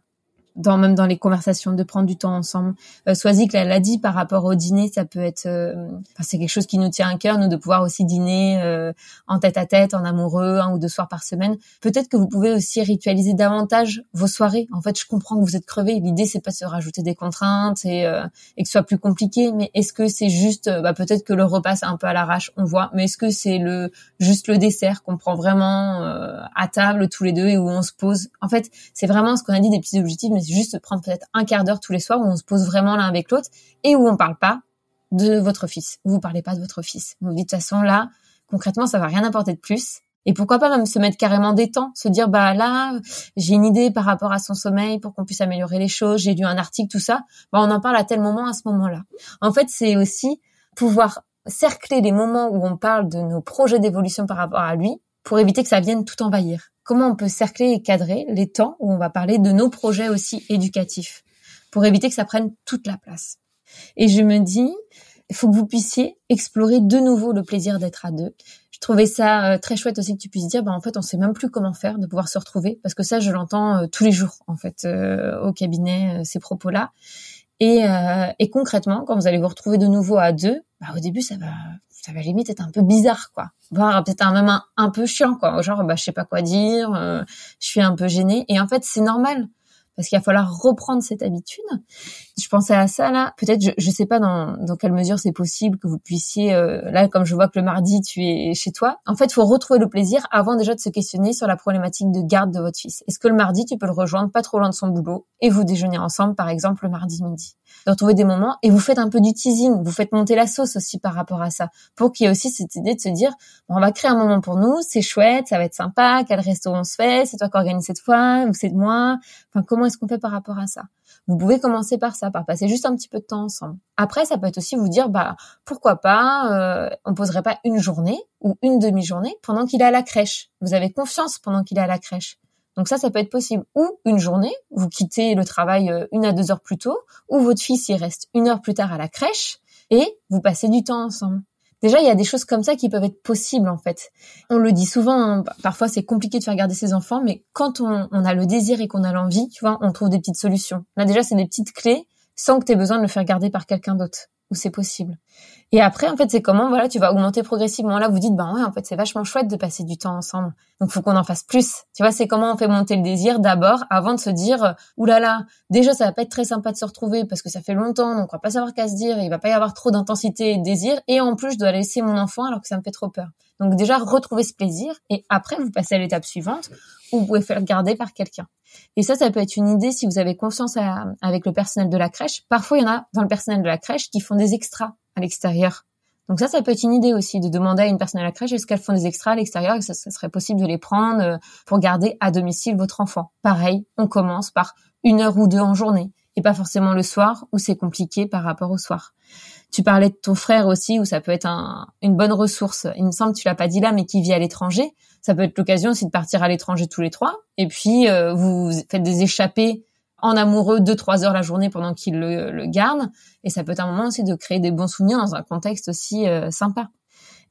dans même dans les conversations, de prendre du temps ensemble. Euh, elle l'a dit par rapport au dîner, ça peut être, euh, c'est quelque chose qui nous tient à cœur, nous, de pouvoir aussi dîner euh, en tête à tête, en amoureux, un ou deux soirs par semaine. Peut-être que vous pouvez aussi ritualiser davantage vos soirées. En fait, je comprends que vous êtes crevé. L'idée, c'est pas de se rajouter des contraintes et, euh, et que ce soit plus compliqué, mais est-ce que c'est juste, bah, peut-être que le repas c'est un peu à l'arrache, on voit, mais est-ce que c'est le juste le dessert qu'on prend vraiment euh, à table tous les deux et où on se pose? En fait, c'est vraiment ce qu'on a dit des petits objectifs, juste prendre peut-être un quart d'heure tous les soirs où on se pose vraiment l'un avec l'autre et où on parle pas de votre fils. Vous parlez pas de votre fils. Vous vous dites de toute façon là, concrètement, ça va rien apporter de plus. Et pourquoi pas même se mettre carrément des temps, se dire bah là j'ai une idée par rapport à son sommeil pour qu'on puisse améliorer les choses, j'ai lu un article tout ça, bah on en parle à tel moment à ce moment-là. En fait c'est aussi pouvoir cercler les moments où on parle de nos projets d'évolution par rapport à lui pour éviter que ça vienne tout envahir comment on peut cercler et cadrer les temps où on va parler de nos projets aussi éducatifs pour éviter que ça prenne toute la place? Et je me dis, il faut que vous puissiez explorer de nouveau le plaisir d'être à deux. Je trouvais ça euh, très chouette aussi que tu puisses dire, bah en fait, on sait même plus comment faire de pouvoir se retrouver, parce que ça, je l'entends euh, tous les jours en fait euh, au cabinet ces propos-là. Et, et concrètement, quand vous allez vous retrouver de nouveau à deux, bah, au début, ça va ça va limite être un peu bizarre quoi. Voire peut-être un même un, peu chiant quoi. Genre bah je sais pas quoi dire euh, je suis un peu gênée. Et en fait c'est normal parce qu'il va falloir reprendre cette habitude. Je pensais à ça là. Peut-être, je, je sais pas dans, dans quelle mesure c'est possible que vous puissiez euh, là, comme je vois que le mardi tu es chez toi. En fait, faut retrouver le plaisir avant déjà de se questionner sur la problématique de garde de votre fils. Est-ce que le mardi tu peux le rejoindre pas trop loin de son boulot et vous déjeuner ensemble, par exemple le mardi midi? De retrouver des moments et vous faites un peu du teasing, vous faites monter la sauce aussi par rapport à ça, pour qu'il y ait aussi cette idée de se dire, bon, on va créer un moment pour nous, c'est chouette, ça va être sympa, quel restaurant on se fait, c'est toi qui organise cette fois, ou c'est de moi, enfin comment est-ce qu'on fait par rapport à ça? Vous pouvez commencer par ça, par passer juste un petit peu de temps ensemble. Après, ça peut être aussi vous dire, bah pourquoi pas, euh, on poserait pas une journée ou une demi-journée pendant qu'il est à la crèche. Vous avez confiance pendant qu'il est à la crèche. Donc ça, ça peut être possible. Ou une journée, vous quittez le travail euh, une à deux heures plus tôt, ou votre fils y reste une heure plus tard à la crèche, et vous passez du temps ensemble. Déjà, il y a des choses comme ça qui peuvent être possibles en fait. On le dit souvent, hein, parfois c'est compliqué de faire garder ses enfants, mais quand on, on a le désir et qu'on a l'envie, tu vois, on trouve des petites solutions. Là déjà, c'est des petites clés sans que tu aies besoin de le faire garder par quelqu'un d'autre, où c'est possible. Et après, en fait, c'est comment, voilà, tu vas augmenter progressivement. Là, vous dites, ben ouais, en fait, c'est vachement chouette de passer du temps ensemble. Donc, faut qu'on en fasse plus. Tu vois, c'est comment on fait monter le désir d'abord avant de se dire, oulala, là là, déjà, ça va pas être très sympa de se retrouver parce que ça fait longtemps, donc on va pas savoir qu'à se dire, il va pas y avoir trop d'intensité et de désir. Et en plus, je dois laisser mon enfant alors que ça me fait trop peur. Donc, déjà, retrouver ce plaisir. Et après, vous passez à l'étape suivante où vous pouvez faire garder par quelqu'un. Et ça, ça peut être une idée si vous avez confiance avec le personnel de la crèche. Parfois, il y en a dans le personnel de la crèche qui font des extras à l'extérieur. Donc ça, ça peut être une idée aussi de demander à une personne à la crèche est-ce qu'elles font des extras à l'extérieur et que ça, serait possible de les prendre euh, pour garder à domicile votre enfant. Pareil, on commence par une heure ou deux en journée et pas forcément le soir où c'est compliqué par rapport au soir. Tu parlais de ton frère aussi où ça peut être une bonne ressource. Il me semble que tu l'as pas dit là, mais qui vit à l'étranger. Ça peut être l'occasion aussi de partir à l'étranger tous les trois. Et puis euh, vous faites des échappées en amoureux deux trois heures la journée pendant qu'il le, le, garde. Et ça peut être un moment aussi de créer des bons souvenirs dans un contexte aussi euh, sympa.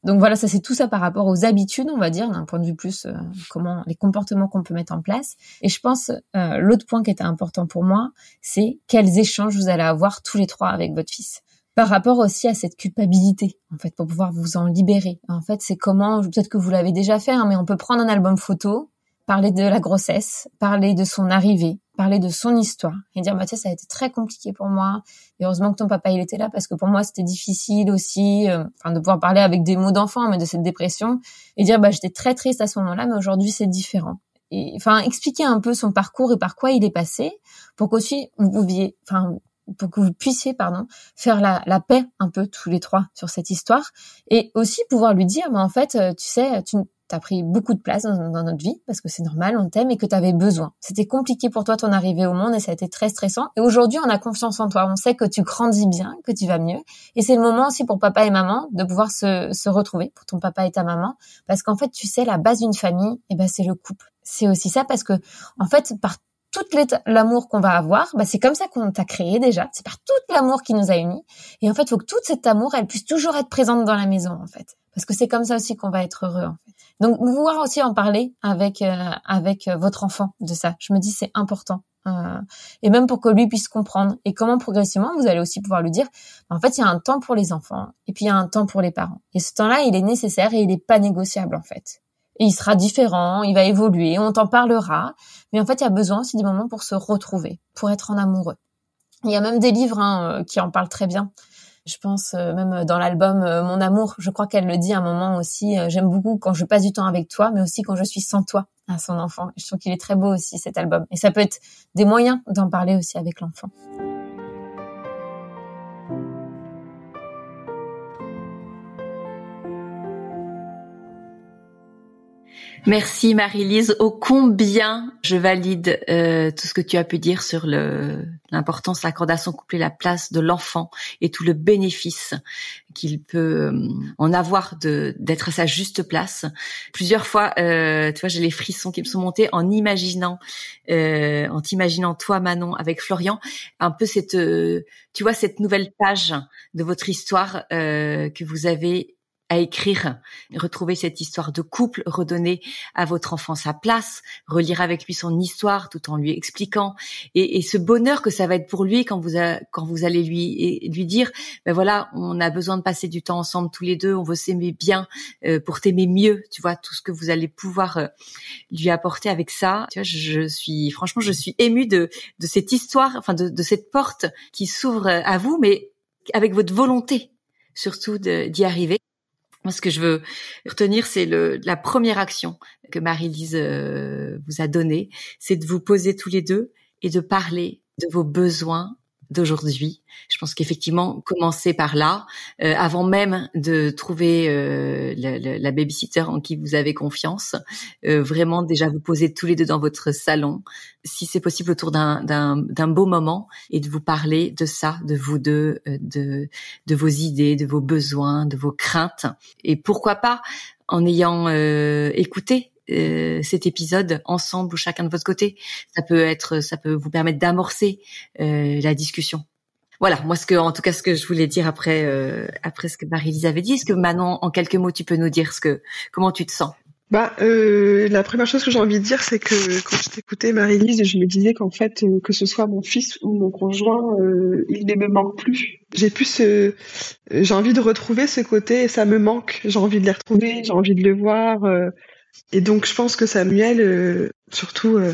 Donc voilà ça c'est tout ça par rapport aux habitudes on va dire d'un point de vue plus euh, comment les comportements qu'on peut mettre en place. Et je pense euh, l'autre point qui était important pour moi c'est quels échanges vous allez avoir tous les trois avec votre fils par rapport aussi à cette culpabilité, en fait, pour pouvoir vous en libérer. En fait, c'est comment, peut-être que vous l'avez déjà fait, hein, mais on peut prendre un album photo, parler de la grossesse, parler de son arrivée, parler de son histoire et dire bah ça a été très compliqué pour moi et heureusement que ton papa il était là parce que pour moi c'était difficile aussi euh, enfin de pouvoir parler avec des mots d'enfant mais de cette dépression et dire bah j'étais très triste à ce moment-là mais aujourd'hui c'est différent et enfin expliquer un peu son parcours et par quoi il est passé pour qu'aussi vous pouviez enfin pour que vous puissiez pardon faire la, la, paix un peu tous les trois sur cette histoire et aussi pouvoir lui dire mais en fait euh, tu sais tu t'as pris beaucoup de place dans, notre vie parce que c'est normal, on t'aime et que t'avais besoin. C'était compliqué pour toi ton arrivée au monde et ça a été très stressant. Et aujourd'hui, on a confiance en toi. On sait que tu grandis bien, que tu vas mieux. Et c'est le moment aussi pour papa et maman de pouvoir se, se retrouver, pour ton papa et ta maman, parce qu'en fait, tu sais, la base d'une famille, eh ben c'est le couple. C'est aussi ça parce que en fait, par tout l'amour qu'on va avoir, bah c'est comme ça qu'on t'a créé déjà. C'est par tout l'amour qui nous a unis. Et en fait, il faut que tout cet amour, elle puisse toujours être présente dans la maison, en fait. Parce que c'est comme ça aussi qu'on va être heureux, en fait. Donc, pouvoir aussi en parler avec euh, avec euh, votre enfant de ça. Je me dis c'est important. Euh, et même pour que lui puisse comprendre. Et comment progressivement, vous allez aussi pouvoir lui dire, en fait, il y a un temps pour les enfants et puis il y a un temps pour les parents. Et ce temps-là, il est nécessaire et il n'est pas négociable, en fait il sera différent, il va évoluer, on t'en parlera. Mais en fait, il y a besoin aussi des moments pour se retrouver, pour être en amoureux. Il y a même des livres hein, euh, qui en parlent très bien. Je pense euh, même dans l'album euh, Mon amour, je crois qu'elle le dit à un moment aussi. J'aime beaucoup quand je passe du temps avec toi, mais aussi quand je suis sans toi à son enfant. Je trouve qu'il est très beau aussi cet album. Et ça peut être des moyens d'en parler aussi avec l'enfant. Merci Marie-Lise. Au combien je valide euh, tout ce que tu as pu dire sur l'importance, l'accord à la place de l'enfant et tout le bénéfice qu'il peut euh, en avoir d'être à sa juste place. Plusieurs fois, euh, tu vois, j'ai les frissons qui me sont montés en imaginant, euh, en t'imaginant toi Manon avec Florian, un peu cette, euh, tu vois, cette nouvelle page de votre histoire que vous avez à écrire, retrouver cette histoire de couple, redonner à votre enfant sa place, relire avec lui son histoire tout en lui expliquant. Et, et ce bonheur que ça va être pour lui quand vous quand vous allez lui lui dire ben voilà on a besoin de passer du temps ensemble tous les deux on veut s'aimer bien euh, pour t'aimer mieux tu vois tout ce que vous allez pouvoir euh, lui apporter avec ça. Tu vois je, suis franchement je suis émue de de cette histoire enfin de, de cette porte qui s'ouvre à vous mais avec votre volonté surtout d'y arriver ce que je veux retenir, c'est la première action que Marie-Lise euh, vous a donnée, c'est de vous poser tous les deux et de parler de vos besoins d'aujourd'hui. Je pense qu'effectivement, commencer par là, euh, avant même de trouver euh, la, la, babysitter en qui vous avez confiance, euh, vraiment déjà vous poser tous les deux dans votre salon, si c'est possible autour d'un, beau moment, et de vous parler de ça, de vous deux, de, de vos idées, de vos besoins, de vos craintes, et pourquoi pas en ayant écouté euh, cet épisode ensemble ou chacun de votre côté. Ça peut être, ça peut vous permettre d'amorcer euh, la discussion. Voilà, moi ce que, en tout cas, ce que je voulais dire après, euh, après ce que Marie-Lise avait dit. Est-ce que Manon, en quelques mots, tu peux nous dire ce que, comment tu te sens? Bah, euh, la première chose que j'ai envie de dire, c'est que quand je t'écoutais, Marie-Lise, je me disais qu'en fait, que ce soit mon fils ou mon conjoint, il ne me manque plus. J'ai plus j'ai envie de retrouver ce côté, ça me manque. J'ai envie de les retrouver, j'ai envie de le voir. Et donc, je pense que Samuel, euh, surtout, euh,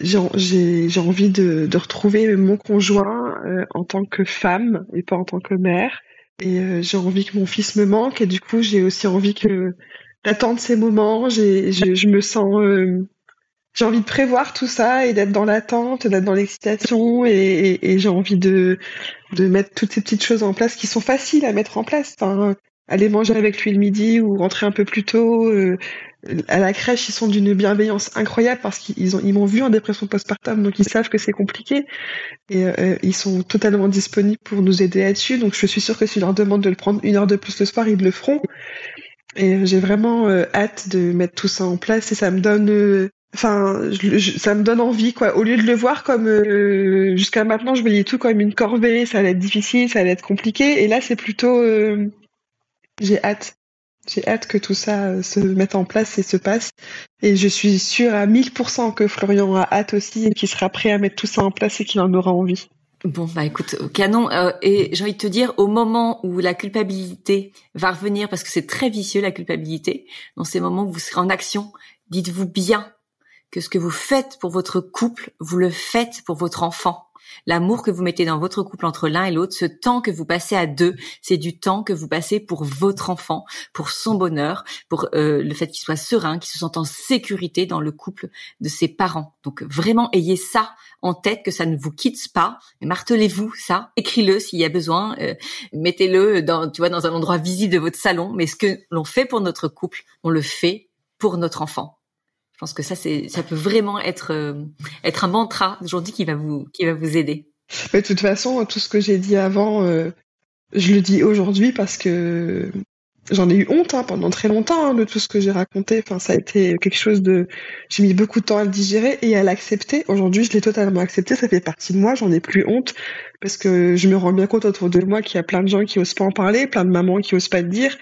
j'ai envie de, retrouver mon conjoint euh, en tant que femme et pas en tant que mère. Et j'ai envie que mon fils me manque. Et du coup, j'ai aussi envie que d'attendre ces moments. Je, je me sens j'ai envie de prévoir tout ça et d'être dans l'attente, d'être dans l'excitation et, j'ai envie de, de mettre toutes ces petites choses en place qui sont faciles à mettre en place. Enfin, aller manger avec lui le midi ou rentrer un peu plus tôt, à la crèche, ils sont d'une bienveillance incroyable parce qu'ils ont m'ont vu en dépression postpartum, donc ils savent que c'est compliqué. Et euh, ils sont totalement disponibles pour nous aider là-dessus. Donc je suis sûre que si je leur demande de le prendre une heure de plus le soir, ils le feront. Et j'ai vraiment euh, hâte de mettre tout ça en place et ça me donne euh, enfin ça me donne envie quoi. Au lieu de le voir comme jusqu'à maintenant je voyais tout comme une corvée. Ça allait être difficile ça allait être compliqué. Et là c'est plutôt j'ai hâte j'ai hâte que tout ça euh, se mette en place et se passe. Et je suis sûre à 1000% que Florian a hâte aussi et qu'il sera prêt à mettre tout ça en place et qu'il en aura envie. Bon, bah écoute, canon. Euh, et j'ai envie de te dire, au moment où la culpabilité va revenir, parce que c'est très vicieux la culpabilité, dans ces moments où vous serez en action, dites-vous bien que ce que vous faites pour votre couple, vous le faites pour votre enfant l'amour que vous mettez dans votre couple entre l'un et l'autre, ce temps que vous passez à deux, c'est du temps que vous passez pour votre enfant, pour son bonheur, pour euh, le fait qu'il soit serein, qu'il se sente en sécurité dans le couple de ses parents. Donc vraiment, ayez ça en tête, que ça ne vous quitte pas. Martelez-vous ça, écris-le s'il y a besoin, euh, mettez-le dans, tu vois, dans un endroit visible de votre salon. Mais ce que l'on fait pour notre couple, on le fait pour notre enfant. Je pense que ça, ça peut vraiment être, euh, être un mantra aujourd'hui qui va vous, qui va vous aider. de toute façon, tout ce que j'ai dit avant, euh, je le dis aujourd'hui parce que j'en ai eu honte hein, pendant très longtemps hein, de tout ce que j'ai raconté. Enfin, ça a été quelque chose de. J'ai mis beaucoup de temps à le digérer et à l'accepter. Aujourd'hui, je l'ai totalement accepté. Ça fait partie de moi. J'en ai plus honte parce que je me rends bien compte autour de moi qu'il y a plein de gens qui osent pas en parler, plein de mamans qui osent pas le dire.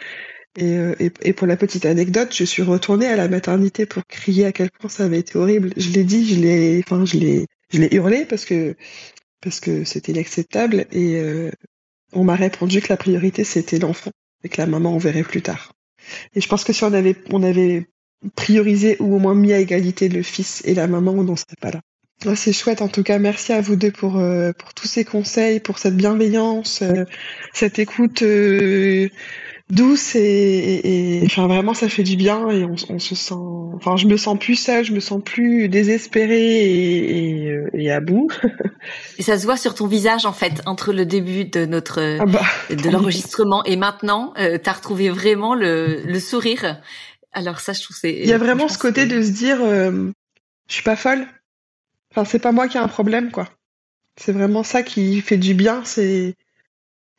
Euh, et, et, pour la petite anecdote, je suis retournée à la maternité pour crier à quel point ça avait été horrible. Je l'ai dit, je l'ai, enfin, je l'ai, je l'ai hurlé parce que parce que c'était inacceptable et euh, on m'a répondu que la priorité c'était l'enfant et que la maman on verrait plus tard. Et je pense que si on avait on avait priorisé ou au moins mis à égalité le fils et la maman, on n'en serait pas là. c'est chouette en tout cas. Merci à vous deux pour euh, pour tous ces conseils, pour cette bienveillance, cette écoute douce et, enfin vraiment ça fait du bien et on, se sent enfin je me sens plus seule je me sens plus désespérée et, et, à bout. Et ça se voit sur ton visage en fait entre le début de notre ah bah, de l'enregistrement et maintenant euh, tu as retrouvé vraiment le, le sourire. Alors ça je trouve c'est il y a vraiment ce côté de se dire euh, je suis pas folle. Enfin c'est pas moi qui ai un problème quoi. C'est vraiment ça qui fait du bien c'est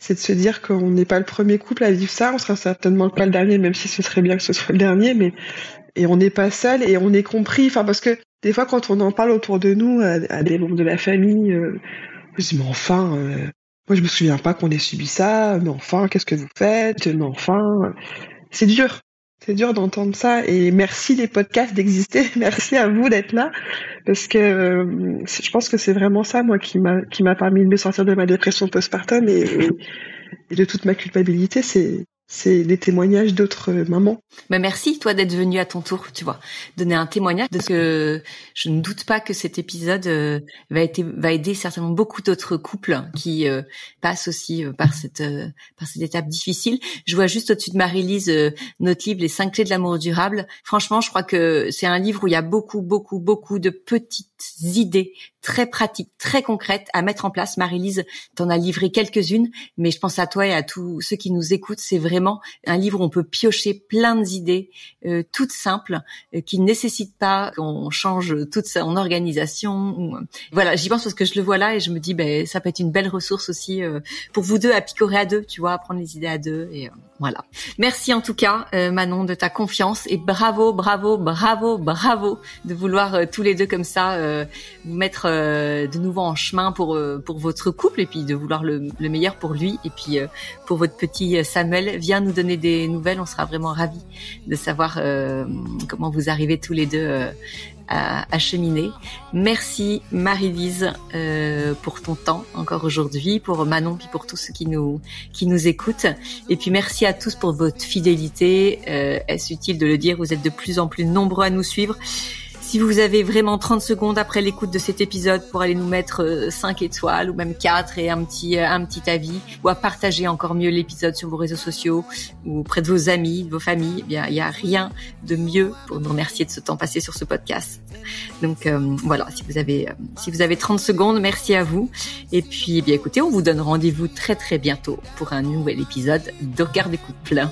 c'est de se dire qu'on n'est pas le premier couple à vivre ça, on sera certainement pas le dernier, même si ce serait bien que ce soit le dernier, mais et on n'est pas seul et on est compris. Enfin, parce que des fois, quand on en parle autour de nous, à, des membres de la famille, euh, je dis mais enfin, euh, moi je me souviens pas qu'on ait subi ça, mais enfin, qu'est-ce que vous faites? Mais enfin, c'est dur. C'est dur d'entendre ça et merci les podcasts d'exister. Merci à vous d'être là parce que euh, je pense que c'est vraiment ça moi qui m'a qui m'a permis de me sortir de ma dépression postpartum et, et de toute ma culpabilité. C'est c'est les témoignages d'autres mamans. Mais merci toi d'être venu à ton tour, tu vois, donner un témoignage de ce que je ne doute pas que cet épisode euh, va, aider certainement beaucoup d'autres couples qui euh, passent aussi euh, par cette par cette étape difficile. Je vois juste au-dessus de Marie-Lise notre livre Les cinq clés de l'amour durable. Franchement, je crois que c'est un livre où il y a beaucoup beaucoup beaucoup de petites idées très pratiques, très concrètes à mettre en place. Marie-Lise t'en a livré quelques-unes, mais je pense à toi et à tous ceux qui nous écoutent, c'est vraiment un livre où on peut piocher plein d'idées euh, toutes simples euh, qui ne nécessitent pas qu'on change toute son organisation. Voilà, j'y pense parce que je le vois là et je me dis, ben ça peut être une belle ressource aussi euh, pour vous deux à picorer à deux, tu vois, à prendre les idées à deux et voilà. Merci en tout cas, Manon, de ta confiance et bravo, bravo, bravo, bravo de vouloir tous les deux comme ça vous mettre de nouveau en chemin pour pour votre couple et puis de vouloir le, le meilleur pour lui et puis pour votre petit Samuel. Viens nous donner des nouvelles, on sera vraiment ravis de savoir euh, comment vous arrivez tous les deux euh, à, cheminer. Merci Marie-Lise euh, pour ton temps encore aujourd'hui, pour Manon puis pour tous ceux qui nous qui nous écoutent. Et puis merci à tous pour votre fidélité. Est-ce utile de le dire? Vous êtes de plus en plus nombreux à nous suivre. Si vous avez vraiment 30 secondes après l'écoute de cet épisode pour aller nous mettre 5 euh, étoiles ou même 4 et un petit, euh, un petit avis ou à partager encore mieux l'épisode sur vos réseaux sociaux ou auprès de vos amis, de vos familles, eh bien, il n'y a rien de mieux pour nous remercier de ce temps passé sur ce podcast. Donc euh, voilà, si vous avez si vous avez 30 secondes, merci à vous. Et puis eh bien écoutez, on vous donne rendez-vous très très bientôt pour un nouvel épisode de Regard des plein.